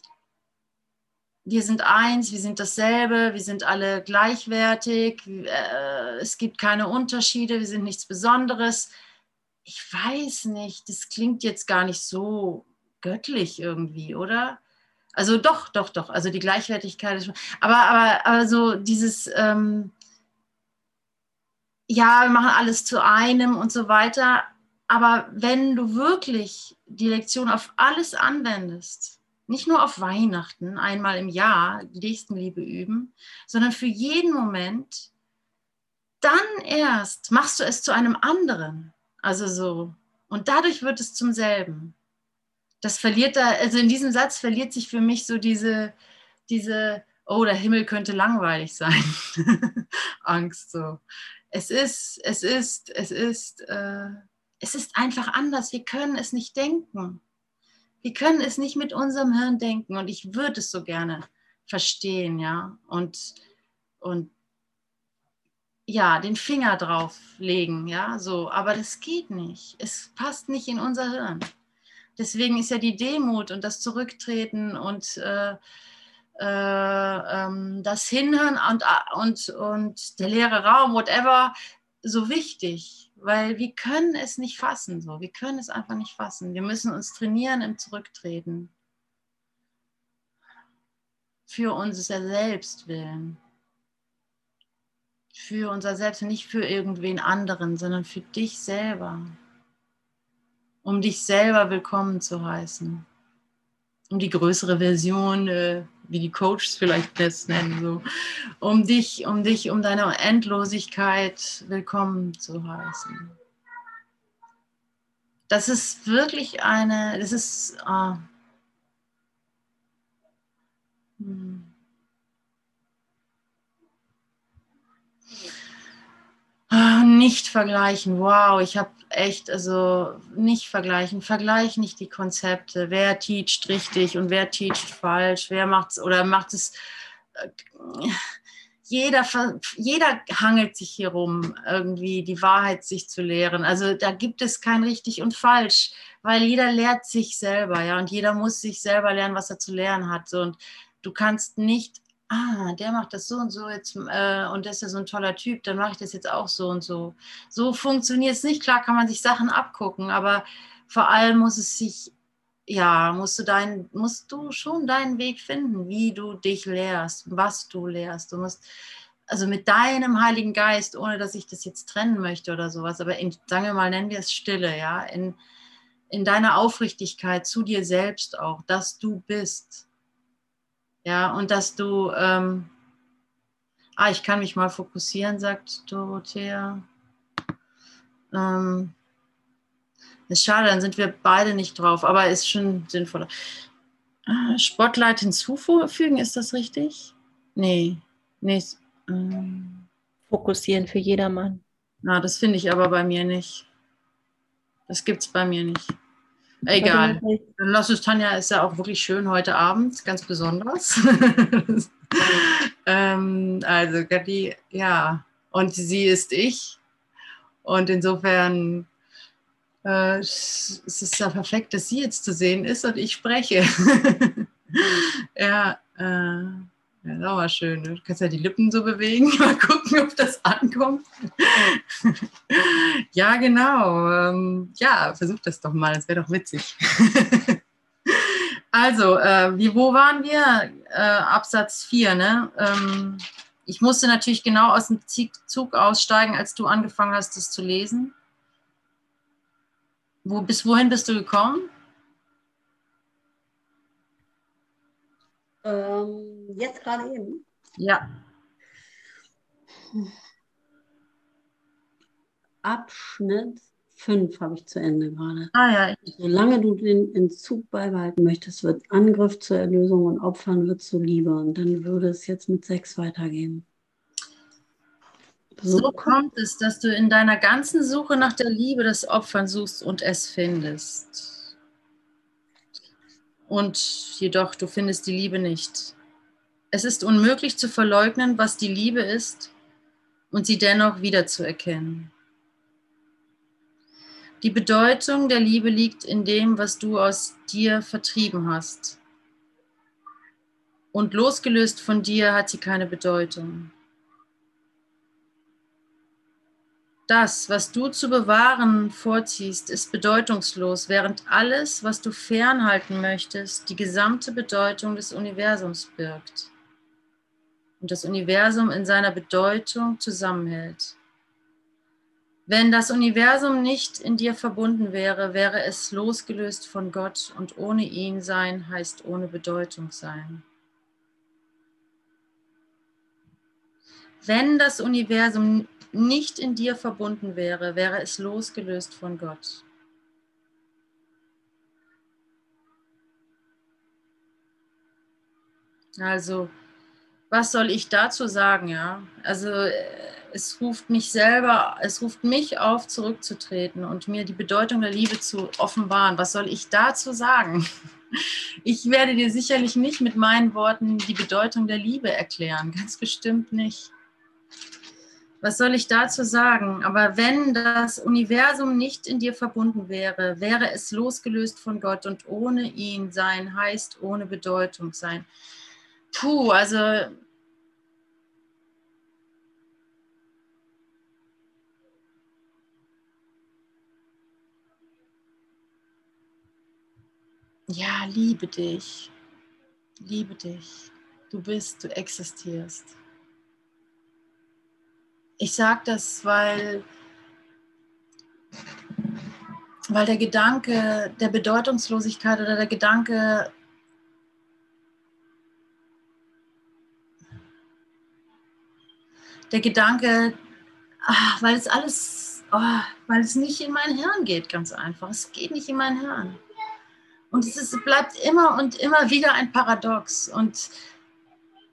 wir sind eins, wir sind dasselbe, wir sind alle gleichwertig, äh, es gibt keine Unterschiede, wir sind nichts Besonderes ich weiß nicht, das klingt jetzt gar nicht so göttlich irgendwie, oder? Also doch, doch, doch. Also die Gleichwertigkeit ist schon. Aber, aber, aber so dieses, ähm, ja, wir machen alles zu einem und so weiter. Aber wenn du wirklich die Lektion auf alles anwendest, nicht nur auf Weihnachten, einmal im Jahr Nächstenliebe üben, sondern für jeden Moment, dann erst machst du es zu einem anderen. Also so. Und dadurch wird es zum selben. Das verliert da, also in diesem Satz verliert sich für mich so diese, diese, oh, der Himmel könnte langweilig sein. Angst so. Es ist, es ist, es ist, äh, es ist einfach anders. Wir können es nicht denken. Wir können es nicht mit unserem Hirn denken und ich würde es so gerne verstehen, ja, und, und ja, den Finger drauf legen, ja, so, aber das geht nicht. Es passt nicht in unser Hirn. Deswegen ist ja die Demut und das Zurücktreten und äh, äh, ähm, das Hinhören und, und, und der leere Raum, whatever, so wichtig weil wir können es nicht fassen so. Wir können es einfach nicht fassen. Wir müssen uns trainieren im Zurücktreten. Für unser Selbst willen. Für unser Selbst, nicht für irgendwen anderen, sondern für dich selber. Um dich selber willkommen zu heißen. Um die größere Version äh, wie die Coaches vielleicht das nennen, so, um dich, um dich, um deine Endlosigkeit willkommen zu heißen. Das ist wirklich eine, das ist, äh, hm. Nicht vergleichen. Wow, ich habe echt, also nicht vergleichen. Vergleich nicht die Konzepte. Wer teacht richtig und wer teacht falsch? Wer macht es oder macht es. Äh, jeder, jeder hangelt sich hier rum, irgendwie die Wahrheit sich zu lehren. Also da gibt es kein richtig und falsch, weil jeder lehrt sich selber, ja, und jeder muss sich selber lernen, was er zu lernen hat. Und du kannst nicht ah, der macht das so und so jetzt äh, und der ist ja so ein toller Typ, dann mache ich das jetzt auch so und so. So funktioniert es nicht. Klar kann man sich Sachen abgucken, aber vor allem muss es sich, ja, musst du, dein, musst du schon deinen Weg finden, wie du dich lehrst, was du lehrst. Du musst, also mit deinem Heiligen Geist, ohne dass ich das jetzt trennen möchte oder sowas, aber in, sagen wir mal, nennen wir es Stille, ja, in, in deiner Aufrichtigkeit zu dir selbst auch, dass du bist ja, und dass du, ähm, ah, ich kann mich mal fokussieren, sagt Dorothea. Ähm, ist schade, dann sind wir beide nicht drauf, aber ist schon sinnvoller. Ah, Spotlight hinzufügen, ist das richtig? Nee, nee. Ähm, Fokussieren für jedermann. Na, das finde ich aber bei mir nicht. Das gibt es bei mir nicht. Egal. Lass es Tanja ist ja auch wirklich schön heute Abend, ganz besonders. ähm, also Gatti, ja. Und sie ist ich. Und insofern äh, es ist ja perfekt, dass sie jetzt zu sehen ist und ich spreche. ja, äh, ja, das war schön. Ne? Du kannst ja die Lippen so bewegen. Mal gucken, ob das ankommt. ja, genau. Ähm, ja, versuch das doch mal. Das wäre doch witzig. also, äh, wie, wo waren wir? Äh, Absatz 4, ne? Ähm, ich musste natürlich genau aus dem Zug aussteigen, als du angefangen hast, das zu lesen. Wo, bis wohin bist du gekommen? Ähm, jetzt gerade eben? Ja. Abschnitt 5 habe ich zu Ende gerade. Ah ja. Solange du den Entzug beibehalten möchtest, wird Angriff zur Erlösung und Opfern wird zu Liebe. Und dann würde es jetzt mit 6 weitergehen. So, so kommt es, dass du in deiner ganzen Suche nach der Liebe das Opfern suchst und es findest und jedoch du findest die Liebe nicht. Es ist unmöglich zu verleugnen, was die Liebe ist und sie dennoch wiederzuerkennen. Die Bedeutung der Liebe liegt in dem, was du aus dir vertrieben hast. Und losgelöst von dir hat sie keine Bedeutung. Das, was du zu bewahren vorziehst, ist bedeutungslos, während alles, was du fernhalten möchtest, die gesamte Bedeutung des Universums birgt und das Universum in seiner Bedeutung zusammenhält. Wenn das Universum nicht in dir verbunden wäre, wäre es losgelöst von Gott und ohne ihn sein heißt ohne Bedeutung sein. Wenn das Universum nicht in dir verbunden wäre, wäre es losgelöst von Gott. Also, was soll ich dazu sagen, ja? Also, es ruft mich selber, es ruft mich auf, zurückzutreten und mir die Bedeutung der Liebe zu offenbaren. Was soll ich dazu sagen? Ich werde dir sicherlich nicht mit meinen Worten die Bedeutung der Liebe erklären, ganz bestimmt nicht. Was soll ich dazu sagen? Aber wenn das Universum nicht in dir verbunden wäre, wäre es losgelöst von Gott und ohne ihn sein heißt ohne Bedeutung sein. Puh, also Ja, liebe dich. Liebe dich. Du bist, du existierst. Ich sage das, weil, weil der Gedanke der Bedeutungslosigkeit oder der Gedanke, der Gedanke, ach, weil es alles, oh, weil es nicht in mein Hirn geht, ganz einfach. Es geht nicht in mein Hirn. Und es ist, bleibt immer und immer wieder ein Paradox. Und,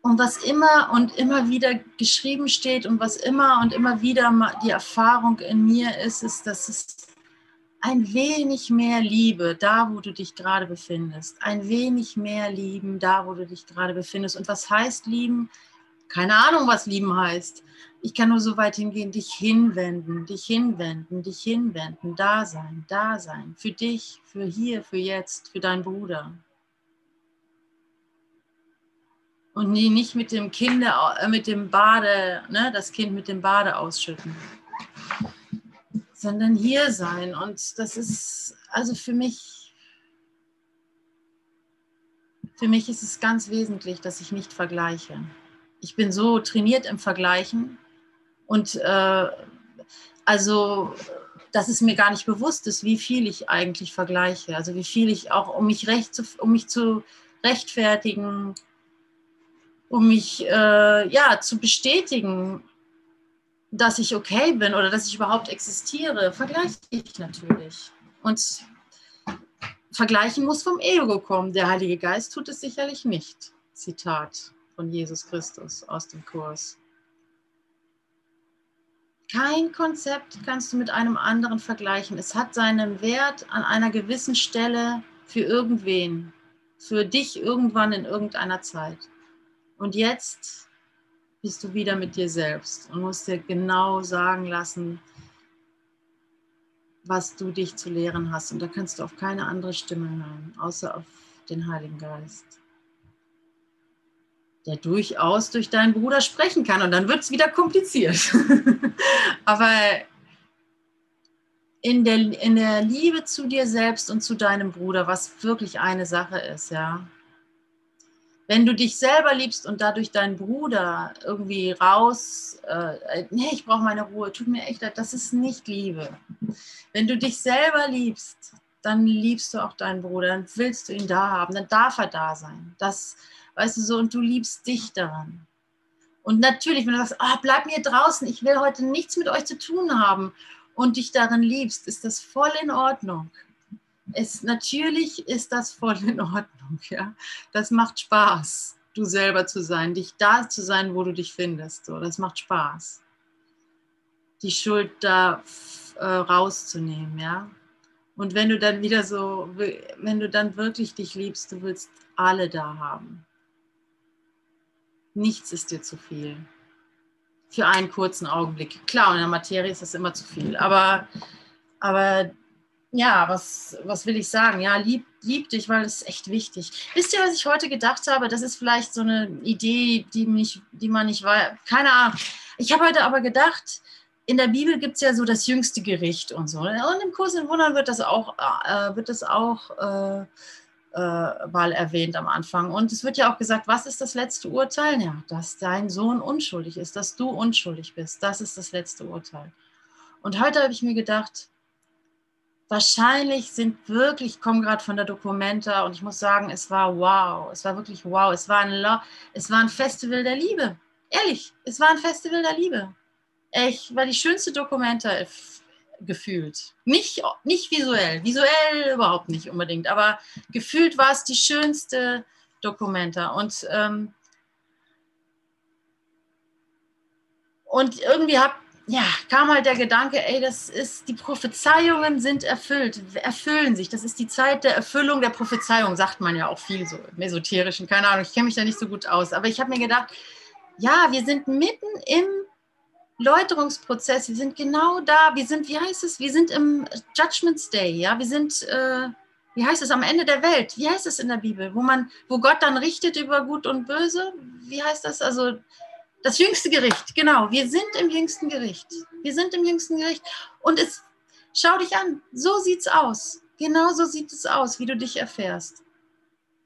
und was immer und immer wieder geschrieben steht und was immer und immer wieder die Erfahrung in mir ist, ist, dass es ein wenig mehr Liebe da, wo du dich gerade befindest. Ein wenig mehr lieben da, wo du dich gerade befindest. Und was heißt lieben? Keine Ahnung, was lieben heißt. Ich kann nur so weit hingehen, dich hinwenden, dich hinwenden, dich hinwenden, da sein, da sein, für dich, für hier, für jetzt, für deinen Bruder. Und nicht mit dem Kinder, äh, mit dem Bade, ne, das Kind mit dem Bade ausschütten, sondern hier sein. Und das ist also für mich, für mich ist es ganz wesentlich, dass ich nicht vergleiche. Ich bin so trainiert im Vergleichen, und äh, also, dass es mir gar nicht bewusst ist, wie viel ich eigentlich vergleiche. Also wie viel ich auch, um mich, recht zu, um mich zu rechtfertigen, um mich äh, ja, zu bestätigen, dass ich okay bin oder dass ich überhaupt existiere, vergleiche ich natürlich. Und vergleichen muss vom Ego kommen. Der Heilige Geist tut es sicherlich nicht. Zitat von Jesus Christus aus dem Kurs. Kein Konzept kannst du mit einem anderen vergleichen. Es hat seinen Wert an einer gewissen Stelle für irgendwen, für dich irgendwann in irgendeiner Zeit. Und jetzt bist du wieder mit dir selbst und musst dir genau sagen lassen, was du dich zu lehren hast. Und da kannst du auf keine andere Stimme hören, außer auf den Heiligen Geist der durchaus durch deinen Bruder sprechen kann. Und dann wird es wieder kompliziert. Aber in der, in der Liebe zu dir selbst und zu deinem Bruder, was wirklich eine Sache ist, ja. Wenn du dich selber liebst und dadurch deinen Bruder irgendwie raus, äh, nee, ich brauche meine Ruhe, tut mir echt leid, das ist nicht Liebe. Wenn du dich selber liebst, dann liebst du auch deinen Bruder, dann willst du ihn da haben, dann darf er da sein. Das, weißt du so, und du liebst dich daran. Und natürlich, wenn du sagst, oh, bleib mir draußen, ich will heute nichts mit euch zu tun haben und dich darin liebst, ist das voll in Ordnung. Es, natürlich ist das voll in Ordnung, ja. Das macht Spaß, du selber zu sein, dich da zu sein, wo du dich findest. So, das macht Spaß. Die Schuld da äh, rauszunehmen, ja. Und wenn du dann wieder so, wenn du dann wirklich dich liebst, du willst alle da haben. Nichts ist dir zu viel. Für einen kurzen Augenblick. Klar, in der Materie ist das immer zu viel. Aber, aber ja, was, was will ich sagen? Ja, lieb, lieb dich, weil es ist echt wichtig. Wisst ihr, was ich heute gedacht habe? Das ist vielleicht so eine Idee, die, mich, die man nicht weiß. Keine Ahnung. Ich habe heute aber gedacht, in der Bibel gibt es ja so das jüngste Gericht und so. Und im Kurs in Wundern wird das auch, äh, wird das auch äh, äh, mal erwähnt am Anfang. Und es wird ja auch gesagt, was ist das letzte Urteil? Ja, dass dein Sohn unschuldig ist, dass du unschuldig bist. Das ist das letzte Urteil. Und heute habe ich mir gedacht, wahrscheinlich sind wirklich, ich komme gerade von der Documenta und ich muss sagen, es war wow, es war wirklich wow, es war ein, es war ein Festival der Liebe. Ehrlich, es war ein Festival der Liebe. Ich war die schönste Documenta gefühlt. Nicht, nicht visuell, visuell überhaupt nicht unbedingt, aber gefühlt war es die schönste Documenta. Und, ähm, und irgendwie hab, ja, kam halt der Gedanke, ey, das ist, die Prophezeiungen sind erfüllt, erfüllen sich. Das ist die Zeit der Erfüllung der Prophezeiung, sagt man ja auch viel so im Esoterischen, keine Ahnung, ich kenne mich da nicht so gut aus. Aber ich habe mir gedacht, ja, wir sind mitten im Läuterungsprozess, wir sind genau da, wir sind, wie heißt es, wir sind im Judgment Day, ja, wir sind, äh, wie heißt es, am Ende der Welt, wie heißt es in der Bibel, wo man, wo Gott dann richtet über Gut und Böse, wie heißt das, also das jüngste Gericht, genau, wir sind im jüngsten Gericht, wir sind im jüngsten Gericht. Und es, schau dich an, so sieht's aus, genau so sieht es aus, wie du dich erfährst.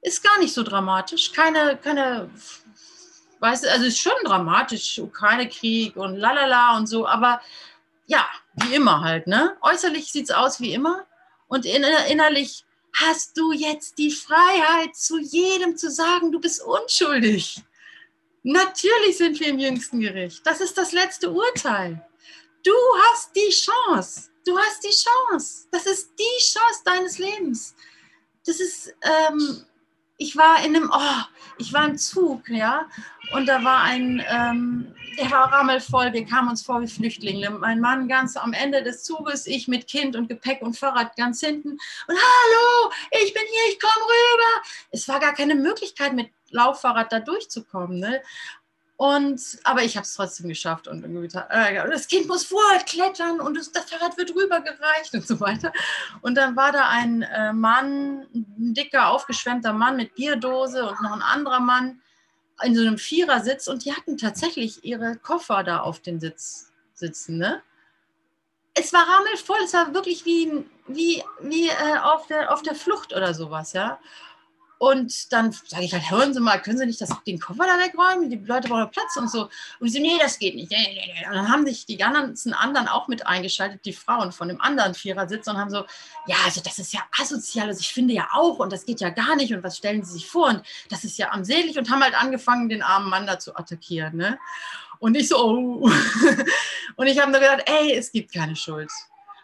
Ist gar nicht so dramatisch, keine, keine Weißt du, also es ist schon dramatisch, Ukraine-Krieg und lalala und so, aber ja, wie immer halt, ne? Äußerlich sieht es aus wie immer. Und innerlich hast du jetzt die Freiheit, zu jedem zu sagen, du bist unschuldig. Natürlich sind wir im jüngsten Gericht. Das ist das letzte Urteil. Du hast die Chance. Du hast die Chance. Das ist die Chance deines Lebens. Das ist, ähm, ich war in einem, oh, ich war im Zug, ja, und da war ein, ähm, war rammelvoll, wir kamen uns vor wie Flüchtlinge. Mein Mann ganz am Ende des Zuges, ich mit Kind und Gepäck und Fahrrad ganz hinten. Und hallo, ich bin hier, ich komme rüber. Es war gar keine Möglichkeit, mit Lauffahrrad da durchzukommen. Ne? Und, aber ich habe es trotzdem geschafft und äh, das Kind muss vorher klettern und das, das, Fahrrad wird rübergereicht und so weiter. Und dann war da ein äh, Mann, ein dicker, aufgeschwemmter Mann mit Bierdose und noch ein anderer Mann in so einem Vierersitz und die hatten tatsächlich ihre Koffer da auf den Sitz sitzen. Ne? Es war rammelvoll, es war wirklich wie, wie, wie äh, auf, der, auf der Flucht oder sowas, ja. Und dann sage ich halt, hören Sie mal, können Sie nicht das, den Koffer da wegräumen? Die Leute brauchen Platz und so. Und ich so, nee, das geht nicht. Und dann haben sich die ganzen anderen auch mit eingeschaltet, die Frauen von dem anderen Vierersitz und haben so, ja, also das ist ja asozial, also ich finde ja auch und das geht ja gar nicht und was stellen Sie sich vor und das ist ja armselig und haben halt angefangen, den armen Mann da zu attackieren. Ne? Und ich so, oh. und ich habe nur gedacht, ey, es gibt keine Schuld.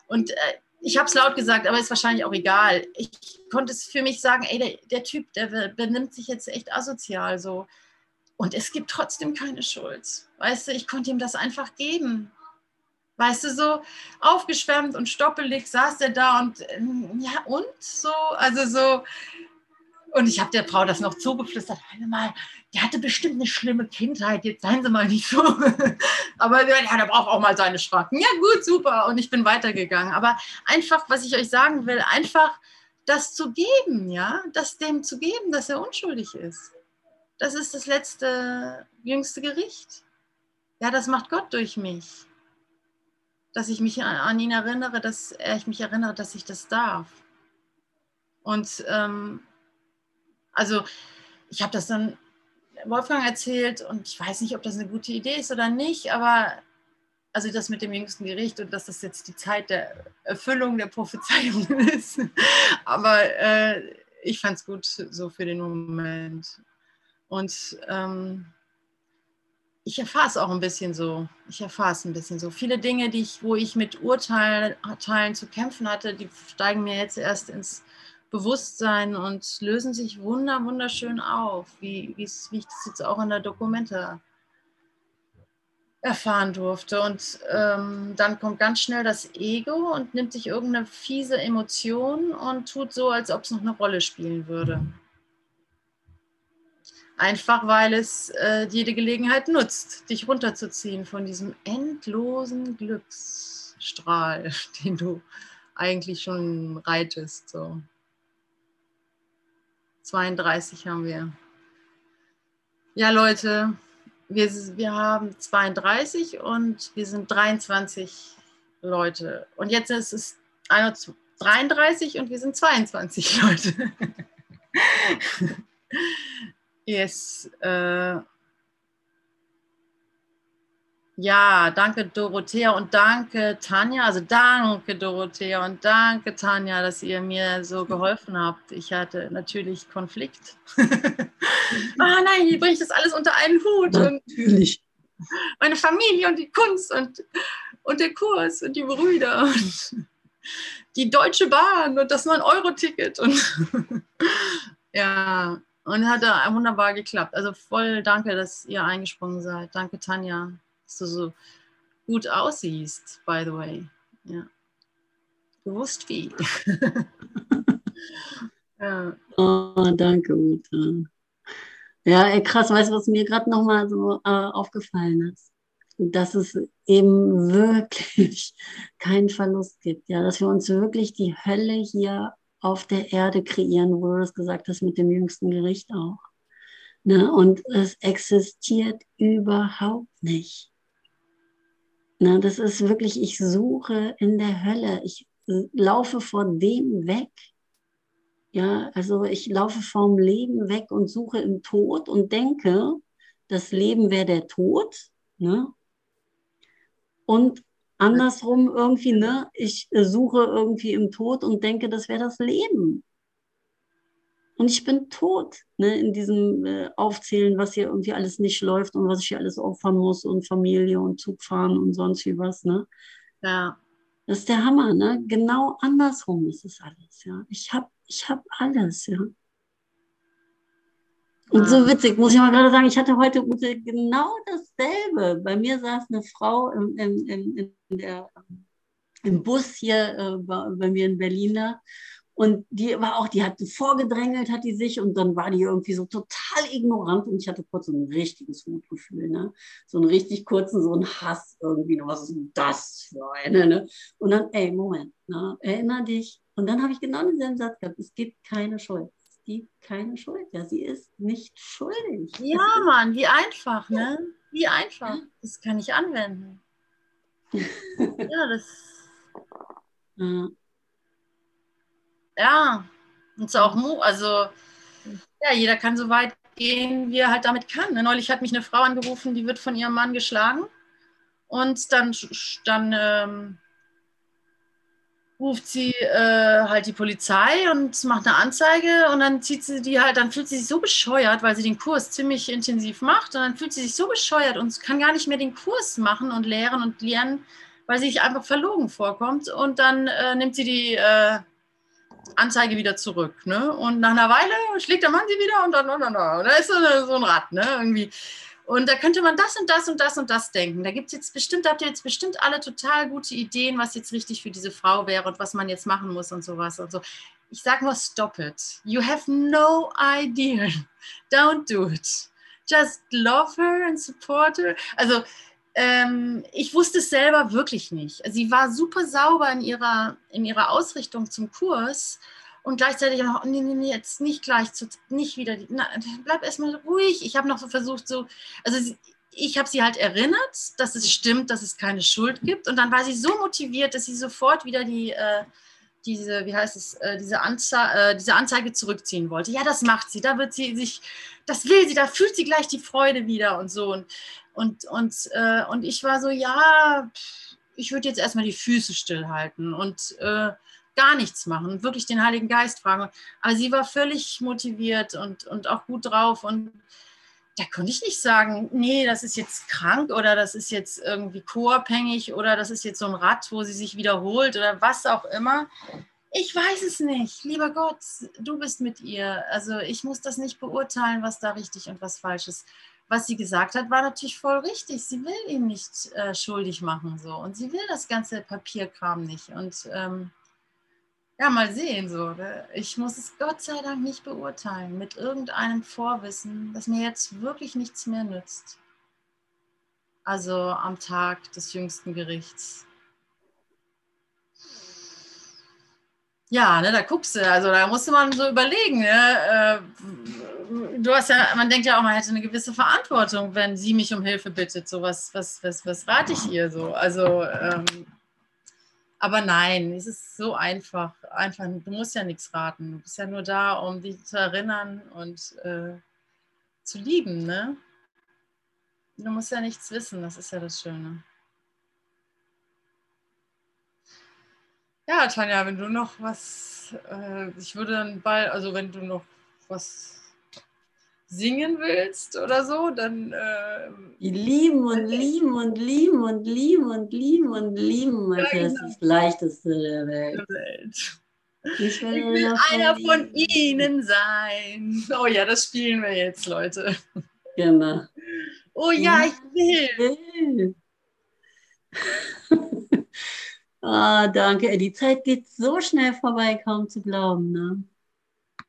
Und äh, ich habe es laut gesagt, aber ist wahrscheinlich auch egal. Ich konnte es für mich sagen, ey, der, der, Typ, der benimmt sich jetzt echt asozial so. Und es gibt trotzdem keine Schuld. Weißt du, ich konnte ihm das einfach geben. Weißt du, so aufgeschwemmt und stoppelig saß er da und ähm, ja, und so, also so, und ich habe der Frau das noch zugeflüstert, mal, der hatte bestimmt eine schlimme Kindheit, jetzt seien Sie mal nicht so. Aber ja, der braucht auch mal seine Schranken. Ja, gut, super. Und ich bin weitergegangen. Aber einfach, was ich euch sagen will, einfach das zu geben, ja, das dem zu geben, dass er unschuldig ist. Das ist das letzte, jüngste Gericht. Ja, das macht Gott durch mich. Dass ich mich an ihn erinnere, dass ich mich erinnere, dass ich das darf. Und ähm, also ich habe das dann Wolfgang erzählt und ich weiß nicht, ob das eine gute Idee ist oder nicht, aber also das mit dem jüngsten Gericht und dass das jetzt die Zeit der Erfüllung der Prophezeiung ist. Aber äh, ich fand es gut so für den Moment. Und ähm, ich erfahre es auch ein bisschen so. Ich erfahre es ein bisschen so. Viele Dinge, die ich, wo ich mit Urteilen zu kämpfen hatte, die steigen mir jetzt erst ins Bewusstsein und lösen sich wunder, wunderschön auf, wie, wie ich das jetzt auch in der Dokumente erfahren durfte. Und ähm, dann kommt ganz schnell das Ego und nimmt sich irgendeine fiese Emotion und tut so, als ob es noch eine Rolle spielen würde. Einfach weil es äh, jede Gelegenheit nutzt, dich runterzuziehen von diesem endlosen Glücksstrahl, den du eigentlich schon reitest. So. 32 haben wir. Ja, Leute, wir, wir haben 32 und wir sind 23 Leute. Und jetzt ist es 33 und wir sind 22 Leute. yes. Äh, Ja, danke Dorothea und danke Tanja. Also danke Dorothea und danke Tanja, dass ihr mir so geholfen habt. Ich hatte natürlich Konflikt. ah nein, wie bringe ich das alles unter einen Hut? Natürlich. Und meine Familie und die Kunst und, und der Kurs und die Brüder und die Deutsche Bahn und das 9-Euro-Ticket. Und ja, und hat da wunderbar geklappt. Also voll danke, dass ihr eingesprungen seid. Danke, Tanja dass du so gut aussiehst, by the way. Ja. Gewusst wie. ja. Oh, danke, Ute. Ja, ey, krass, weißt du, was mir gerade nochmal so äh, aufgefallen ist? Dass es eben wirklich keinen Verlust gibt, ja, dass wir uns wirklich die Hölle hier auf der Erde kreieren, wo du das gesagt hast mit dem jüngsten Gericht auch. Ne? Und es existiert überhaupt nicht. Na, das ist wirklich, ich suche in der Hölle. Ich laufe vor dem weg. Ja, also ich laufe vom Leben weg und suche im Tod und denke, das Leben wäre der Tod. Ne? Und andersrum irgendwie, ne, ich suche irgendwie im Tod und denke, das wäre das Leben. Und ich bin tot ne, in diesem äh, Aufzählen, was hier irgendwie alles nicht läuft und was ich hier alles opfern muss und Familie und Zug fahren und sonst wie was. Ne? Ja. Das ist der Hammer, ne? Genau andersrum ist es alles, ja. Ich habe ich hab alles, ja. Und so witzig, muss ich mal gerade sagen, ich hatte heute genau dasselbe. Bei mir saß eine Frau im, im, in der, im Bus hier äh, bei mir in Berlin und die war auch, die hat vorgedrängelt, hat die sich und dann war die irgendwie so total ignorant und ich hatte kurz so ein richtiges Wutgefühl, ne? So einen richtig kurzen, so einen Hass irgendwie, ne? was ist das für eine, ne? Und dann, ey, Moment, ne? erinner dich. Und dann habe ich genau denselben Satz gehabt, es gibt keine Schuld. Es gibt keine Schuld, ja, sie ist nicht schuldig. Ja, Mann, wie einfach, ne? Wie einfach. Das kann ich anwenden. ja, das. Ja ja, und so auch, also ja, jeder kann so weit gehen, wie er halt damit kann. Ne? Neulich hat mich eine Frau angerufen, die wird von ihrem Mann geschlagen und dann, dann ähm, ruft sie äh, halt die Polizei und macht eine Anzeige und dann zieht sie die halt, dann fühlt sie sich so bescheuert, weil sie den Kurs ziemlich intensiv macht und dann fühlt sie sich so bescheuert und kann gar nicht mehr den Kurs machen und lehren und lernen, weil sie sich einfach verlogen vorkommt und dann äh, nimmt sie die äh, Anzeige wieder zurück. Ne? Und nach einer Weile schlägt der Mann sie wieder und dann, und dann, und dann. da ist so, ein Rad, ne? Irgendwie. Und da könnte man das und das und das und das denken. Da gibt es jetzt bestimmt, habt ihr jetzt bestimmt alle total gute Ideen, was jetzt richtig für diese Frau wäre und was man jetzt machen muss und sowas und so. Ich sage nur, stop it. You have no idea. Don't do it. Just love her and support her. Also ähm, ich wusste es selber wirklich nicht. Sie war super sauber in ihrer, in ihrer Ausrichtung zum Kurs und gleichzeitig auch, nee, nee, nee, jetzt nicht gleich, zu, nicht wieder, na, bleib erstmal ruhig. Ich habe noch so versucht, so, also sie, ich habe sie halt erinnert, dass es stimmt, dass es keine Schuld gibt und dann war sie so motiviert, dass sie sofort wieder die, äh, diese, wie heißt es, äh, diese, Anze äh, diese Anzeige zurückziehen wollte. Ja, das macht sie, da wird sie sich, das will sie, da fühlt sie gleich die Freude wieder und so. Und und, und, äh, und ich war so, ja, ich würde jetzt erstmal die Füße stillhalten und äh, gar nichts machen, wirklich den Heiligen Geist fragen. Aber sie war völlig motiviert und, und auch gut drauf. Und da konnte ich nicht sagen, nee, das ist jetzt krank oder das ist jetzt irgendwie co-abhängig oder das ist jetzt so ein Rad, wo sie sich wiederholt oder was auch immer. Ich weiß es nicht. Lieber Gott, du bist mit ihr. Also ich muss das nicht beurteilen, was da richtig und was falsch ist was sie gesagt hat, war natürlich voll richtig. Sie will ihn nicht äh, schuldig machen so und sie will das ganze Papierkram nicht. Und ähm, ja, mal sehen so. Ne? Ich muss es Gott sei Dank nicht beurteilen mit irgendeinem Vorwissen, das mir jetzt wirklich nichts mehr nützt. Also am Tag des jüngsten Gerichts. Ja, ne, da guckst du, also da musste man so überlegen, ne, äh, du hast ja, man denkt ja auch, man hätte eine gewisse Verantwortung, wenn sie mich um Hilfe bittet. So was, was, was, was rate ich ihr so? Also, ähm, aber nein, es ist so einfach. Einfach, du musst ja nichts raten. Du bist ja nur da, um dich zu erinnern und äh, zu lieben, ne? Du musst ja nichts wissen, das ist ja das Schöne. Ja, Tanja, wenn du noch was, äh, ich würde dann bald, also wenn du noch was singen willst oder so, dann. Äh, lieben und lieben und lieben und lieben und lieben und lieben, ja, genau. das ist das Leichteste der Welt. Der Welt. Ich will, ich will einer von ihnen sein. Oh ja, das spielen wir jetzt, Leute. Genau. Oh ja, ich will. ah, danke. Die Zeit geht so schnell vorbei, kaum zu glauben. Ne?